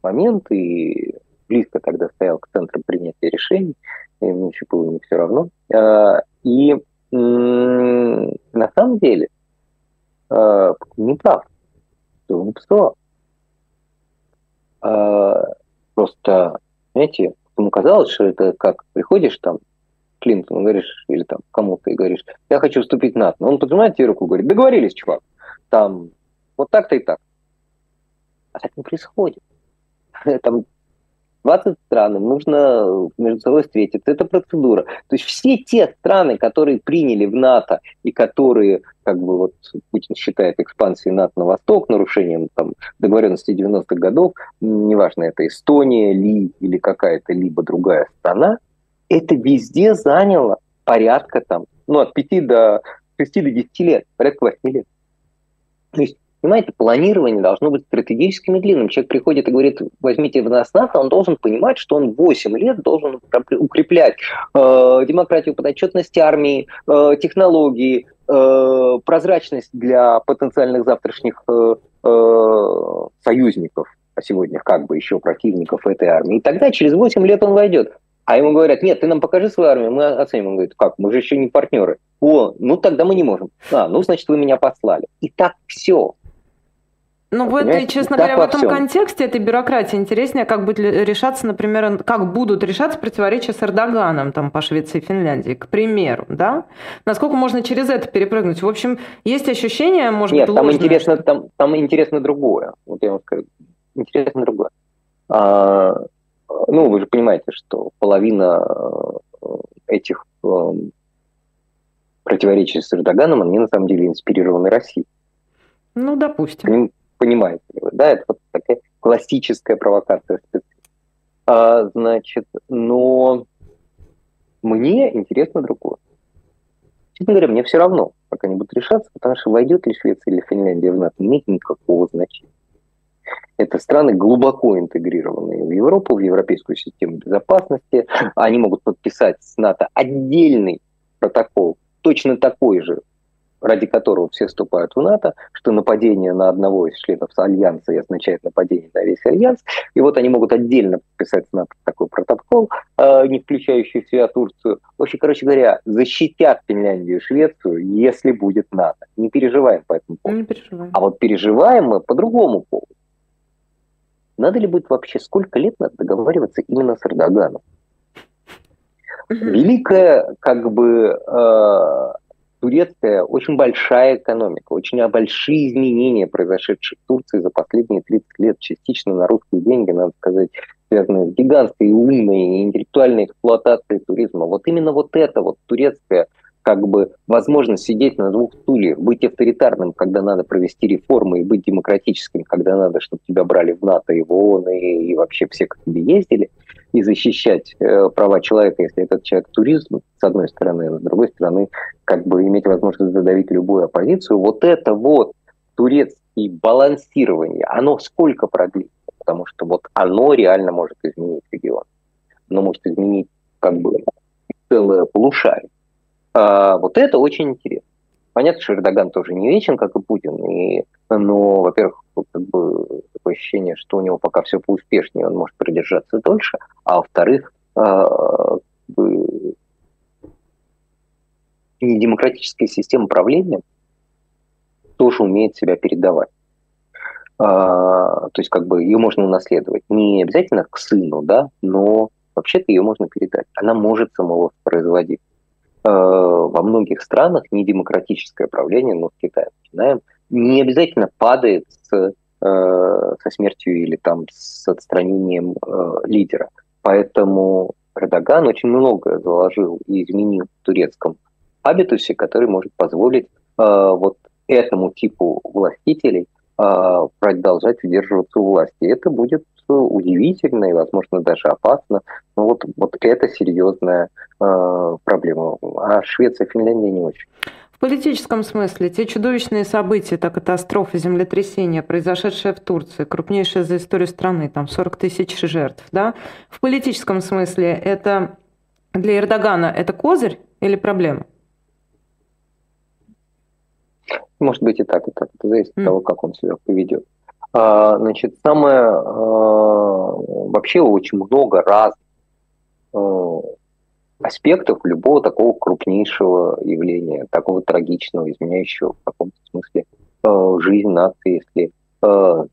момент, и близко тогда стоял к центру принятия решений, мне еще было не все равно. А, и на самом деле а, не прав, что он. А, просто, знаете, ему казалось, что это как приходишь там Клинтону говоришь, или там кому-то и говоришь, я хочу вступить в НАТО. Он поднимает тебе руку и говорит, договорились, чувак, там вот так-то и так. А так не происходит. Там 20 стран, нужно между собой встретиться. Это процедура. То есть все те страны, которые приняли в НАТО и которые, как бы вот Путин считает экспансией НАТО на восток, нарушением там, договоренности 90-х годов, неважно, это Эстония ли или какая-то либо другая страна, это везде заняло порядка там, ну, от 5 до 6 до 10 лет, порядка 8 лет. То есть Понимаете, планирование должно быть стратегическим и длинным. Человек приходит и говорит, возьмите в нас НАТО, он должен понимать, что он 8 лет должен укреплять э, демократию, подотчетность армии, э, технологии, э, прозрачность для потенциальных завтрашних э, э, союзников, а сегодня как бы еще противников этой армии. И тогда через 8 лет он войдет. А ему говорят, нет, ты нам покажи свою армию, мы оценим. Он говорит, как, мы же еще не партнеры. О, ну тогда мы не можем. А, ну значит вы меня послали. И так все. Ну, в этой, честно говоря, в этом всем. контексте этой бюрократии интереснее, как будет решаться, например, как будут решаться противоречия с Эрдоганом там, по Швеции и Финляндии, к примеру, да? Насколько можно через это перепрыгнуть? В общем, есть ощущение, может Нет, быть, там интересно, там, там интересно другое. Вот я вам скажу. Интересно другое. А, ну, вы же понимаете, что половина э, этих э, противоречий с Эрдоганом, они на самом деле инспирированы Россией. Ну, допустим понимаете ли вы, да, это вот такая классическая провокация. А, значит, но мне интересно другое. Честно говоря, мне все равно, как они будут решаться, потому что войдет ли Швеция или Финляндия в НАТО, не имеет никакого значения. Это страны глубоко интегрированные в Европу, в европейскую систему безопасности. Они могут подписать с НАТО отдельный протокол, точно такой же, ради которого все вступают в НАТО, что нападение на одного из членов Альянса и означает нападение на весь Альянс. И вот они могут отдельно подписать с НАТО такой протокол, э, не включающий в себя Турцию. В общем, короче говоря, защитят Финляндию и Швецию, если будет НАТО. Не переживаем по этому поводу. Не переживаем. А вот переживаем мы по другому поводу. Надо ли будет вообще, сколько лет надо договариваться именно с Эрдоганом? Великая, как бы, э, турецкая очень большая экономика, очень большие изменения, произошедшие в Турции за последние 30 лет, частично на русские деньги, надо сказать, связанные с гигантской умной и интеллектуальной эксплуатацией туризма. Вот именно вот это вот турецкая как бы возможность сидеть на двух стульях, быть авторитарным, когда надо провести реформы, и быть демократическим, когда надо, чтобы тебя брали в НАТО и в ООН, и, и вообще все к тебе ездили, и защищать э, права человека, если этот человек туризм, с одной стороны, с другой стороны, как бы иметь возможность задавить любую оппозицию. Вот это вот турецкое балансирование, оно сколько продлится? Потому что вот оно реально может изменить регион. Оно может изменить как бы целое полушарие. А, вот это очень интересно. Понятно, что Эрдоган тоже не вечен, как и Путин, и, но, во-первых, как бы такое ощущение, что у него пока все поуспешнее, он может продержаться дольше, а во-вторых, а, демократическая система правления тоже умеет себя передавать. А, то есть как бы ее можно унаследовать. Не обязательно к сыну, да, но вообще-то ее можно передать. Она может самовоспроизводить. Э, во многих странах недемократическое правление, ну, с Китаем начинаем, не обязательно падает с, э, со смертью или там с отстранением э, лидера. Поэтому Эрдоган очень много заложил и изменил в турецком абитусе, который может позволить вот этому типу властителей продолжать удерживаться у власти. Это будет удивительно и, возможно, даже опасно. Но вот, вот это серьезная э, проблема. А Швеция, Финляндия не очень. В политическом смысле те чудовищные события, та катастрофа, землетрясение, произошедшее в Турции, крупнейшая за историю страны, там 40 тысяч жертв, да? В политическом смысле это для Эрдогана это козырь или проблема? Может быть и так, и так. Это зависит mm. от того, как он себя поведет. А, значит, самое а, вообще очень много разных а, аспектов любого такого крупнейшего явления, такого трагичного, изменяющего в каком-то смысле жизнь нации, если бы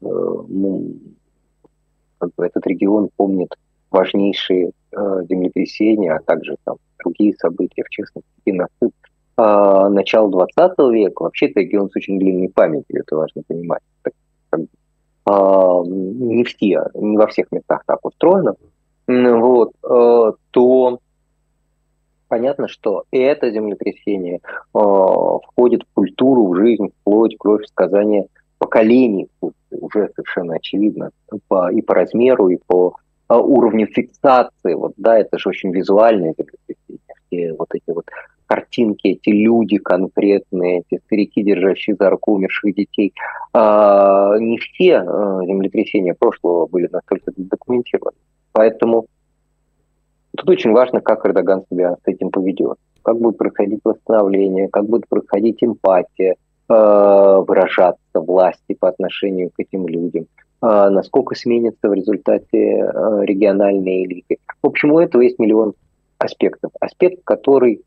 этот регион помнит важнейшие землетрясения, а также там другие события, в частности, геноцид начала 20 века. Вообще это регион с очень длинной памятью, это важно понимать. Так, как а, не все, не во всех местах так устроено, вот, э, то понятно, что это землетрясение а, входит в культуру, в жизнь, в плоть, кровь, сказания поколений, уже совершенно очевидно, по, и по размеру, и по уровню фиксации. Вот, да, это же очень визуальное землетрясение. Все вот эти вот картинки, эти люди конкретные, эти старики, держащие за руку умерших детей. А, не все а, землетрясения прошлого были настолько документированы. Поэтому тут очень важно, как Эрдоган себя с этим поведет. Как будет происходить восстановление, как будет происходить эмпатия, а, выражаться власти по отношению к этим людям, насколько сменится в результате региональные элиты. В общем, у этого есть миллион аспектов. Аспект, который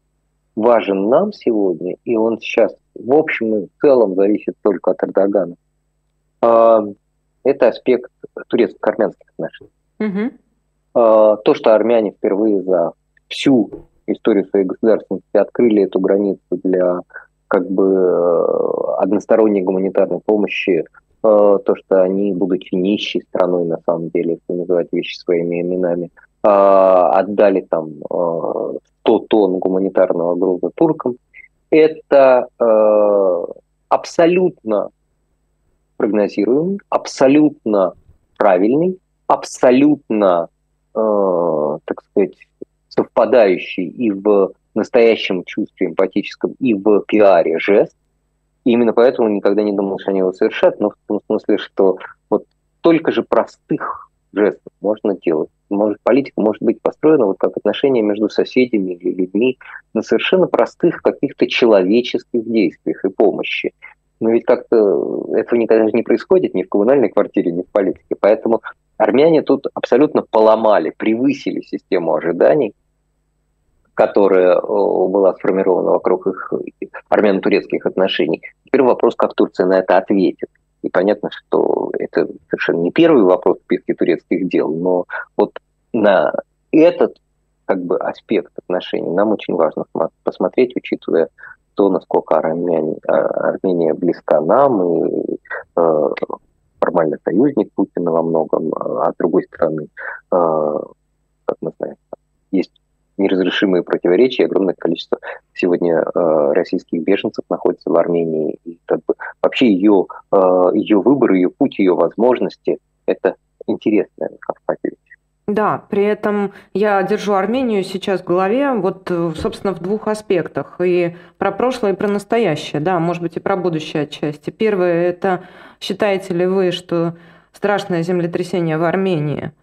важен нам сегодня, и он сейчас в общем и в целом зависит только от Эрдогана, а, это аспект турецко-армянских отношений. Угу. То, что армяне впервые за всю историю своей государственности открыли эту границу для как бы э, односторонней гуманитарной помощи, э, то, что они, будучи нищей страной, на самом деле, если называть вещи своими именами, отдали там 100 а, тонн гуманитарного груза туркам. Это а, абсолютно прогнозируемый, абсолютно правильный, абсолютно, так сказать, совпадающий и в настоящем чувстве эмпатическом, и в пиаре жест. И именно поэтому никогда не думал, что они его совершат, но в том смысле, что вот только же простых жестов можно делать может, политика может быть построена вот как отношения между соседями или людьми на совершенно простых каких-то человеческих действиях и помощи. Но ведь как-то этого никогда не происходит ни в коммунальной квартире, ни в политике. Поэтому армяне тут абсолютно поломали, превысили систему ожиданий, которая была сформирована вокруг их армяно-турецких отношений. Теперь вопрос, как Турция на это ответит. И понятно, что это совершенно не первый вопрос в списке турецких дел, но вот на этот как бы аспект отношений нам очень важно посмотреть, учитывая то, насколько Армяне, а, Армения близка нам и э, формально союзник Путина во многом, а с другой стороны, э, как мы знаем, есть неразрешимые противоречия, огромное количество сегодня э, российских беженцев находится в Армении. И как бы вообще ее, э, ее выбор, ее путь, ее возможности – это интересно, как Павлович. Да, при этом я держу Армению сейчас в голове, вот, собственно, в двух аспектах. И про прошлое, и про настоящее, да, может быть, и про будущее отчасти. Первое – это считаете ли вы, что страшное землетрясение в Армении –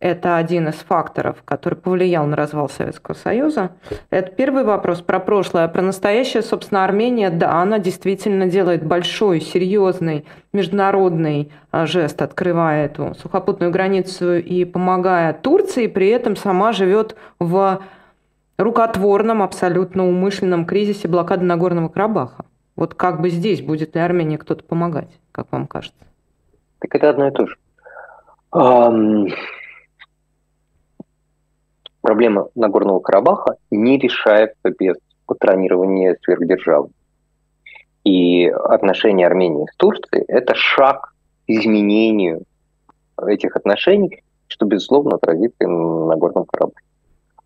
это один из факторов, который повлиял на развал Советского Союза. Это первый вопрос про прошлое. Про настоящее, собственно, Армения, да, она действительно делает большой, серьезный международный а, жест, открывая эту сухопутную границу и помогая Турции, при этом сама живет в рукотворном, абсолютно умышленном кризисе блокады Нагорного Карабаха. Вот как бы здесь будет ли Армении кто-то помогать, как вам кажется? Так это одно и то же проблема Нагорного Карабаха не решается без патронирования сверхдержавы. И отношения Армении с Турцией – это шаг к изменению этих отношений, что, безусловно, отразится на Нагорном Карабахе.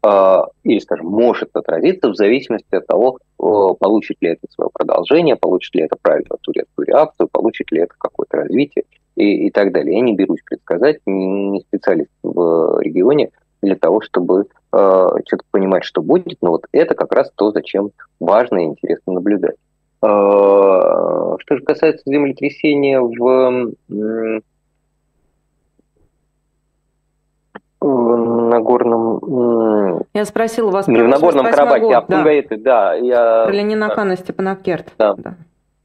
А, или, скажем, может отразиться в зависимости от того, получит ли это свое продолжение, получит ли это правильную турецкую реакцию, получит ли это какое-то развитие и, и так далее. Я не берусь предсказать, не специалист в регионе, для того, чтобы э, что-то понимать, что будет. Но вот это как раз то, зачем важно и интересно наблюдать. Э, что же касается землетрясения в, в Нагорном... Я спросила вас про в Нагорном Карабахе, год, а да. это, да. Я, про Ленинакана Степанакерт. Да. да.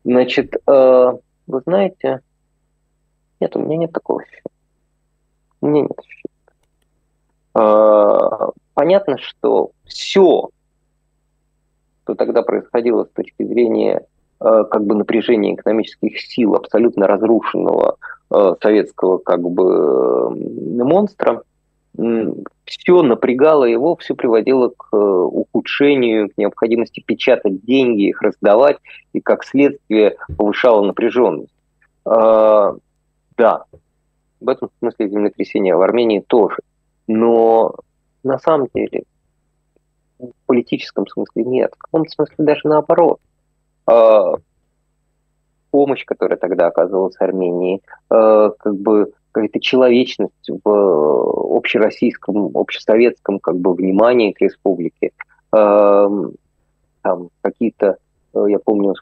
Значит, э, вы знаете, нет, у меня нет такого ощущения. У меня нет ощущения. А, понятно, что все, что тогда происходило с точки зрения а, как бы напряжения экономических сил абсолютно разрушенного а, советского как бы монстра, все напрягало его, все приводило к ухудшению, к необходимости печатать деньги, их раздавать, и как следствие повышало напряженность. Да, в этом смысле землетрясение в Армении тоже. Но на самом деле в политическом смысле нет. В каком-то смысле даже наоборот. А, помощь, которая тогда оказывалась Армении, а, как бы какая-то человечность в общероссийском, общесоветском как бы внимании к республике. А, там какие-то, я помню,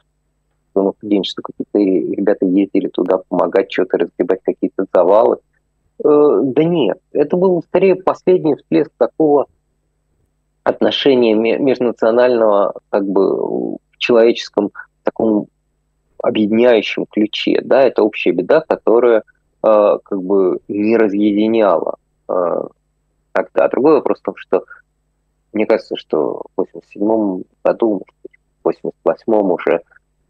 что студенчество какие-то ребята ездили туда помогать что-то разгребать какие-то завалы. Э, да нет, это был скорее последний всплеск такого отношения межнационального как бы в человеческом таком объединяющем ключе. Да, это общая беда, которая э, как бы не разъединяла э, тогда. Другой вопрос в том, что мне кажется, что в 87 году, в 88 уже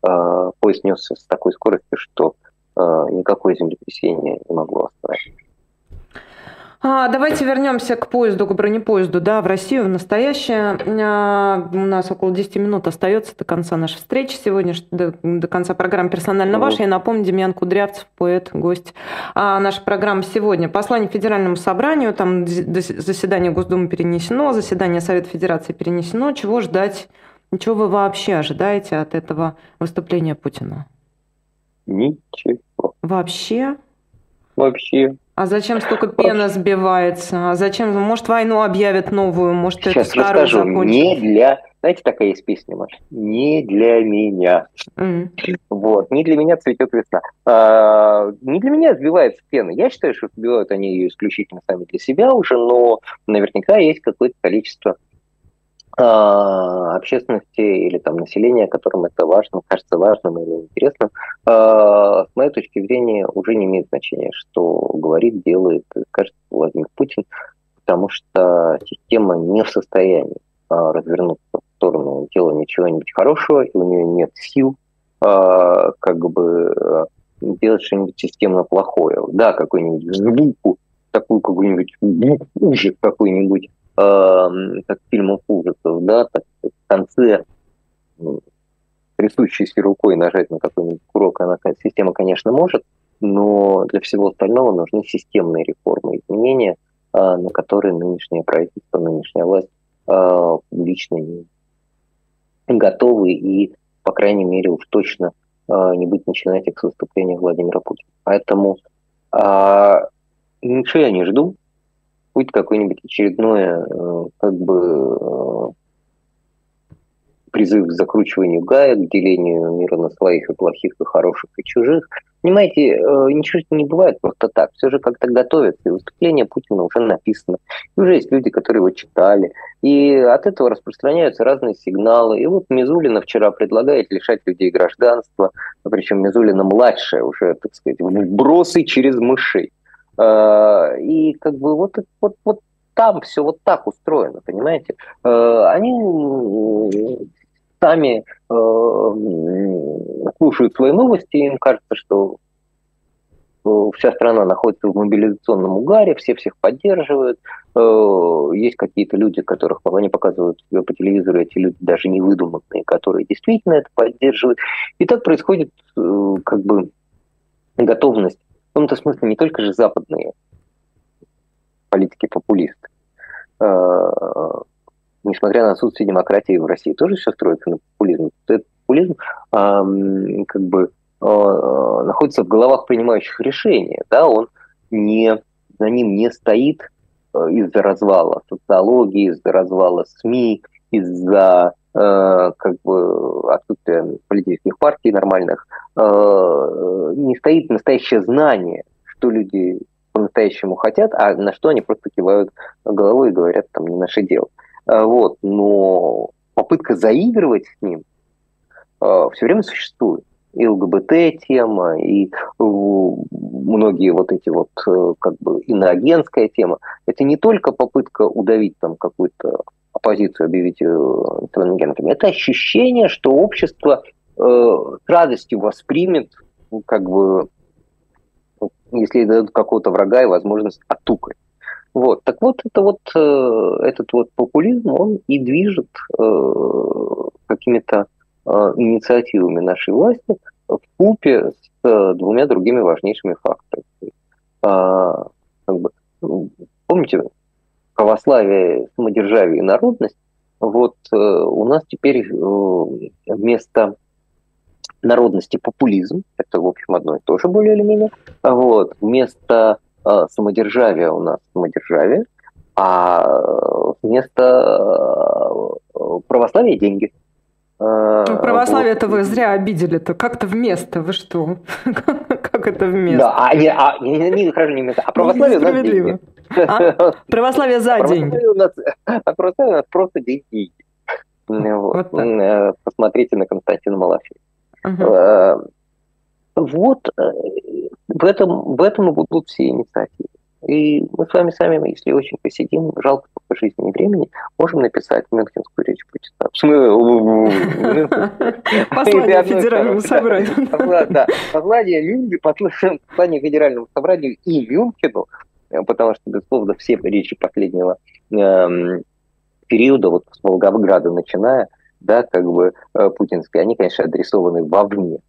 э, поезд несся с такой скоростью, что никакое землетрясение не могло остановить. А, давайте вернемся к поезду, к бронепоезду, да, в Россию, в настоящее. А, у нас около 10 минут остается до конца нашей встречи сегодня, до, до конца программы «Персонально ваш». Я напомню, Демьян Кудрявцев, поэт, гость а, нашей программы сегодня. Послание Федеральному собранию, там заседание Госдумы перенесено, заседание Совета Федерации перенесено. Чего ждать? Чего вы вообще ожидаете от этого выступления Путина? Ничего. Вообще? Вообще. А зачем столько пена сбивается? А зачем? Может, войну объявят новую, может, Сейчас это старую расскажу. закончится? Не для... Знаете, такая есть песня, Маша? Не для меня. Mm. Вот. Не для меня цветет весна. А, не для меня сбивается пена. Я считаю, что сбивают они ее исключительно сами для себя уже, но наверняка есть какое-то количество общественности или там населения, которым это важно, кажется важным или интересным, а, с моей точки зрения уже не имеет значения, что говорит, делает, скажет Владимир Путин, потому что система не в состоянии а, развернуться в сторону делания чего-нибудь хорошего, и у нее нет сил как бы делать что-нибудь системно плохое. Да, какую-нибудь звуку, такую какую-нибудь ужас какой-нибудь как фильмов ужасов, да, так, в конце трясущейся рукой нажать на какой-нибудь курок, она, система, конечно, может, но для всего остального нужны системные реформы, изменения, а, на которые нынешнее правительство, нынешняя власть а, публично не готовы и, по крайней мере, уж точно э, не быть начинать их с выступления Владимира Путина. Поэтому э, ничего я не жду. Будет какое-нибудь очередное э, как бы э, призыв к закручиванию гаек, к делению мира на своих и плохих, и хороших, и чужих. Понимаете, э, ничего не бывает просто так. Все же как-то готовится, и выступление Путина уже написано. И уже есть люди, которые его читали. И от этого распространяются разные сигналы. И вот Мизулина вчера предлагает лишать людей гражданства, причем Мизулина младшая уже, так сказать, вбросы через мышей. Э, и как бы вот, вот, вот там все вот так устроено, понимаете? Э, они сами э, слушают свои новости, им кажется, что э, вся страна находится в мобилизационном угаре, все всех поддерживают. Э, есть какие-то люди, которых они показывают по телевизору, эти люди даже не выдуманные, которые действительно это поддерживают. И так происходит э, как бы готовность, в том-то смысле не только же западные политики-популисты, э, несмотря на отсутствие демократии в России, тоже все строится на популизме. Этот популизм как бы э, находится в головах принимающих решения, да, он не, на ним не стоит э, из-за развала социологии, из-за развала СМИ, из-за э, как бы отсутствия политических партий нормальных, э, не стоит настоящее знание, что люди по-настоящему хотят, а на что они просто кивают головой и говорят, там, не наше дело. Э, вот, но попытка заигрывать с ним все время существует. И ЛГБТ-тема, и многие вот эти вот, как бы, иноагентская тема. Это не только попытка удавить там какую-то оппозицию, объявить иноагентами. Это ощущение, что общество э, с радостью воспримет, ну, как бы, если дадут какого-то врага и возможность отукать. Вот. Так вот, это вот э, этот вот популизм, он и движет э, какими-то э, инициативами нашей власти в купе с э, двумя другими важнейшими факторами. А, как бы, помните, православие, самодержавие и народность, вот э, у нас теперь э, вместо народности популизм, это, в общем, одно и то же более или менее, вот, вместо Э, самодержавия у нас самодержавие, а вместо православия деньги. Ну, православие это вот. вы зря обидели-то. Как-то вместо, вы что? как это вместо? Да, а, не, а, не, не, хорошо, не вместо, а православие нас деньги. А? Православие за деньги. У нас, а православие у нас просто деньги. Вот. Вот Посмотрите на Константина Малафея. Угу. Вот в этом, в этом и будут все инициативы. И мы с вами сами, если очень посидим, жалко по жизни и времени, можем написать Мюнхенскую речь Путина. Послание Федеральному собранию. Послание Федеральному собранию и Мюнхену, потому что, безусловно, все речи последнего эм, периода, вот с Волгограда начиная, да, как бы э, путинские, они, конечно, адресованы вовне.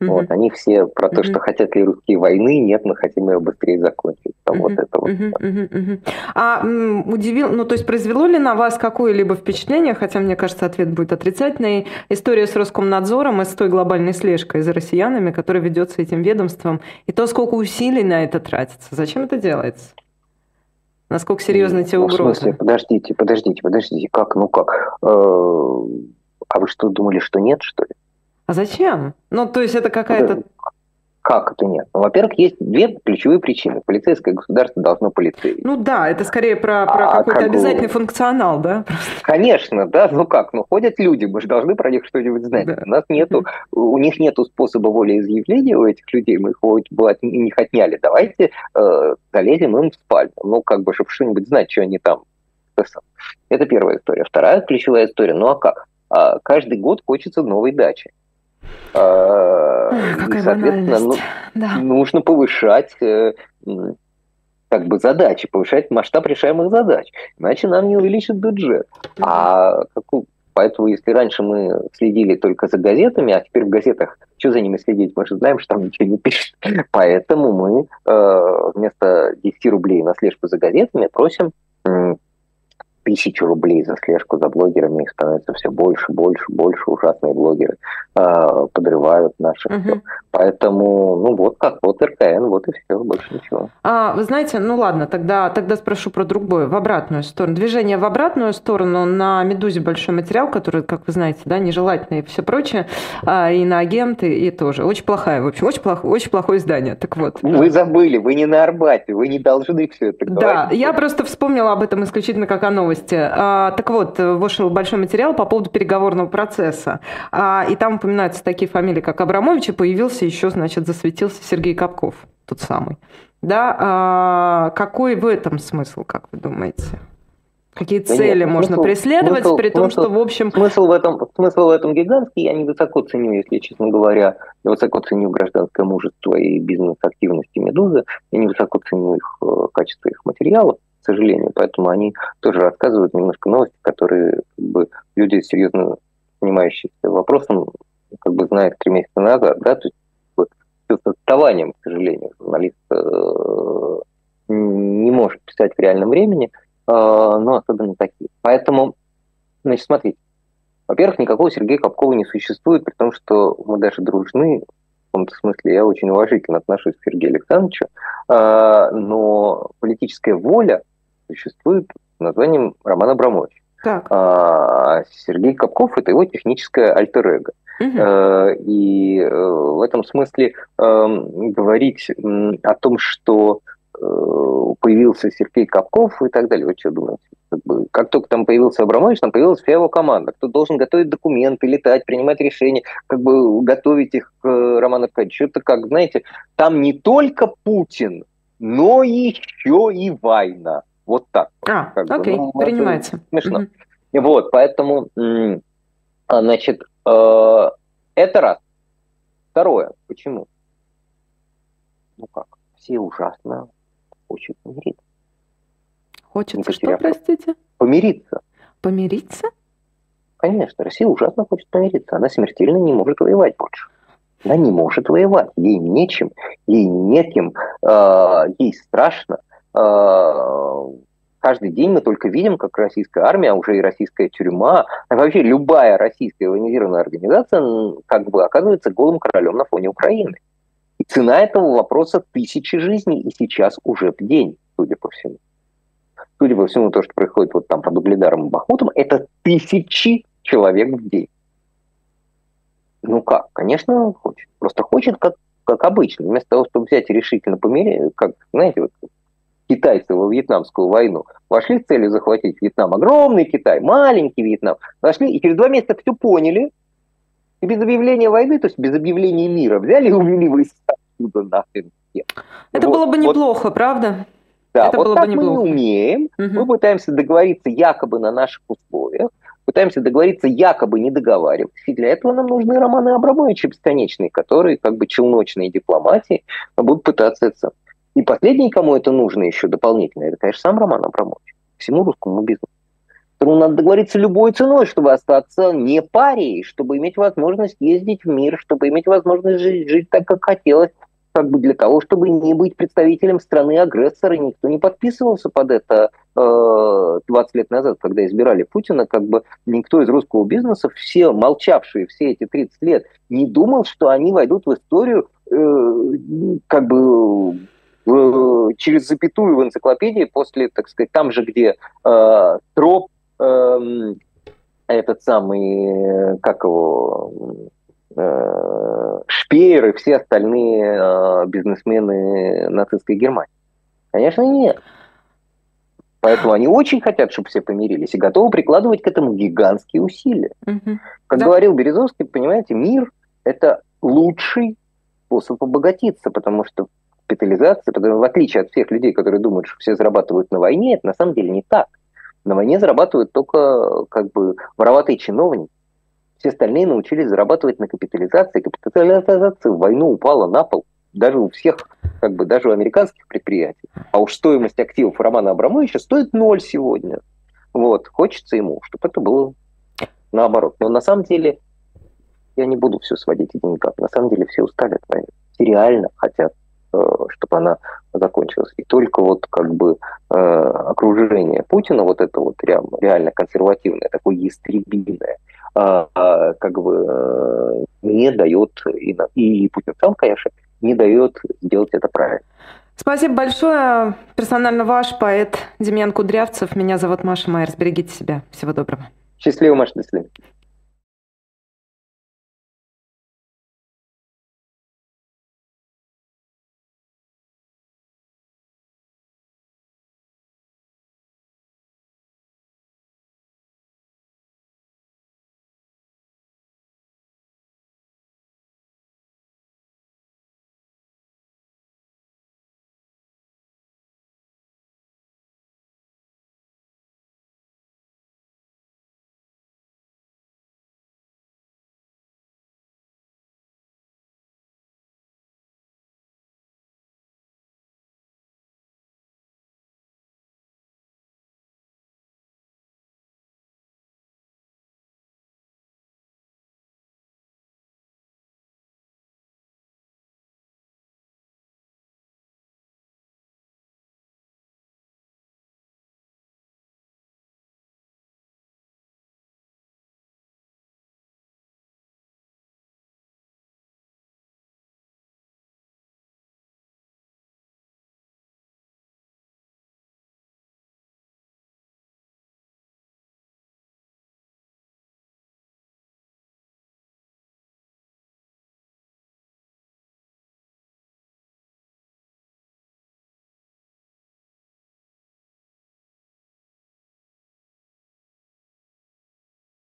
Mm-hmm. Вот, они все про mm-hmm. то, что хотят ли русские войны, нет, мы хотим ее быстрее закончить. Там mm-hmm. вот это вот. Mm-hmm. Mm-hmm. А удивил, ну то есть произвело ли на вас какое-либо впечатление, хотя мне кажется, ответ будет отрицательный, история с Роскомнадзором и с той глобальной слежкой за россиянами, которая ведется этим ведомством, и то, сколько усилий на это тратится. Зачем это делается? Насколько серьезны те угрозы? В смысле, подождите, подождите, подождите, как, ну как? Э, а вы что, думали, что нет, что ли? А зачем? Ну, то есть это какая-то... Как это нет? Ну, во-первых, есть две ключевые причины. Полицейское государство должно полицейское. Ну да, это скорее про, про а какой-то как обязательный бы... функционал, да? Конечно, да. Ну как? Ну ходят люди, мы же должны про них что-нибудь знать. Да. У нас нету, у них нету способа волеизъявления у этих людей, мы их вот не отняли. Давайте э, залезем им в спальню. Ну как бы, чтобы что-нибудь знать, что они там. Это первая история. Вторая ключевая история. Ну а как? А каждый год хочется новой дачи. А, какая соответственно, ну, да. нужно повышать э, как бы задачи, повышать масштаб решаемых задач. Иначе нам не увеличат бюджет. Mm-hmm. А какую, поэтому, если раньше мы следили только за газетами, а теперь в газетах, что за ними следить? Мы же знаем, что там ничего не пишут. Поэтому мы э, вместо 10 рублей на слежку за газетами просим тысячу рублей за слежку за блогерами, их становится все больше, больше, больше. Ужасные блогеры э, подрывают наши. Угу. Поэтому, ну вот как, вот РКН, вот и все, больше ничего. А, вы знаете, ну ладно, тогда, тогда спрошу про другое, в обратную сторону. Движение в обратную сторону на «Медузе» большой материал, который, как вы знаете, да, нежелательный и все прочее, а, и на агенты, и тоже. Очень плохая, в общем, очень, плохо, очень плохое издание. Так вот. Вы забыли, вы не на Арбате, вы не должны все это говорить. Да, я просто вспомнила об этом исключительно как о новости. А, так вот, вышел большой материал по поводу переговорного процесса. А, и там упоминаются такие фамилии, как Абрамович, и появился еще, значит, засветился Сергей Капков, тот самый. Да, а, какой в этом смысл, как вы думаете? Какие цели нет, можно смысл, преследовать, смысл, при том, смысл, что, в общем... Смысл в, этом, смысл в этом гигантский, я не высоко ценю, если честно говоря, я высоко ценю гражданское мужество и бизнес-активности «Медузы», я не высоко ценю их э, качество их материалов, сожалению, поэтому они тоже рассказывают немножко новости, которые как бы, люди, серьезно занимающиеся вопросом, как бы знают три месяца назад, да, то есть с отставанием, к сожалению, журналист э, не может писать в реальном времени – Э, ну, особенно такие. Поэтому, значит, смотрите. Во-первых, никакого Сергея Капкова не существует, при том, что мы даже дружны, в каком-то смысле я очень уважительно отношусь к Сергею Александровичу, э, но политическая воля существует под названием Роман Абрамович. Так. А Сергей Капков – это его техническое альтер-эго. Угу. И в этом смысле эм, говорить о том, что Э, появился Сергей Капков и так далее. Вы что думаете? Как, бы, как только там появился Абрамович, там появилась вся его команда. Кто должен готовить документы, летать, принимать решения, как бы готовить их к Роману Аркадьевичу. Это как, знаете, там не только Путин, но еще и война. Вот так. А, как окей, бы. ну, принимается. Смешно. Угу. Вот, поэтому, а, значит, э, это раз. Второе. Почему? Ну как? Все ужасно хочет помириться. Хочется что, простите? Помириться. Помириться? Конечно, Россия ужасно хочет помириться. Она смертельно не может воевать больше. Она не может воевать. Ей нечем, ей неким, э, ей страшно. Э, каждый день мы только видим, как российская армия, а уже и российская тюрьма, а вообще любая российская военизированная организация как бы оказывается голым королем на фоне Украины. И цена этого вопроса тысячи жизней, и сейчас уже в день, судя по всему. Судя по всему, то, что происходит вот там под Угледаром и Бахмутом, это тысячи человек в день. Ну как? Конечно, он хочет. Просто хочет, как, как обычно. Вместо того, чтобы взять и решительно померить, как, знаете, вот китайцы во Вьетнамскую войну, вошли с целью захватить Вьетнам. Огромный Китай, маленький Вьетнам. Вошли и через два месяца все поняли, и без объявления войны, то есть без объявления мира, взяли и увели войска оттуда нахрен. Это вот, было бы неплохо, вот, правда? Да, это вот было так бы неплохо. мы не умеем. Угу. Мы пытаемся договориться якобы на наших условиях, пытаемся договориться якобы не договариваться. И для этого нам нужны Романы Абрамовича бесконечные, которые как бы челночные дипломатии будут пытаться это. И последний, кому это нужно еще дополнительно, это, конечно, сам Роман Абрамович. Всему русскому бизнесу. Поэтому надо договориться любой ценой, чтобы остаться не парией, чтобы иметь возможность ездить в мир, чтобы иметь возможность жить, жить так, как хотелось, как бы для того, чтобы не быть представителем страны-агрессора. Никто не подписывался под это э, 20 лет назад, когда избирали Путина, как бы никто из русского бизнеса, все молчавшие все эти 30 лет, не думал, что они войдут в историю э, как бы через запятую в энциклопедии после, так сказать, там же, где э, троп э, этот самый, как его, э, Шпеер и все остальные э, бизнесмены нацистской Германии? Конечно, нет. Поэтому они очень хотят, чтобы все помирились и готовы прикладывать к этому гигантские усилия. Угу. Как да. говорил Березовский, понимаете, мир – это лучший способ обогатиться, потому что капитализация, потому, в отличие от всех людей, которые думают, что все зарабатывают на войне, это на самом деле не так. На войне зарабатывают только как бы вороватые чиновники. Все остальные научились зарабатывать на капитализации. Капитализация в войну упала на пол. Даже у всех, как бы даже у американских предприятий. А уж стоимость активов Романа Абрамовича стоит ноль сегодня. Вот. Хочется ему, чтобы это было наоборот. Но на самом деле я не буду все сводить к деньгам. На самом деле все устали от войны. Все реально чтобы она закончилась. И только вот как бы окружение Путина, вот это вот реально консервативное, такое ястребиное, как бы не дает, и Путин сам, конечно, не дает сделать это правильно. Спасибо большое. Персонально ваш поэт Демьян Кудрявцев. Меня зовут Маша Майерс. Берегите себя. Всего доброго. Счастливо, Маша. До свидания.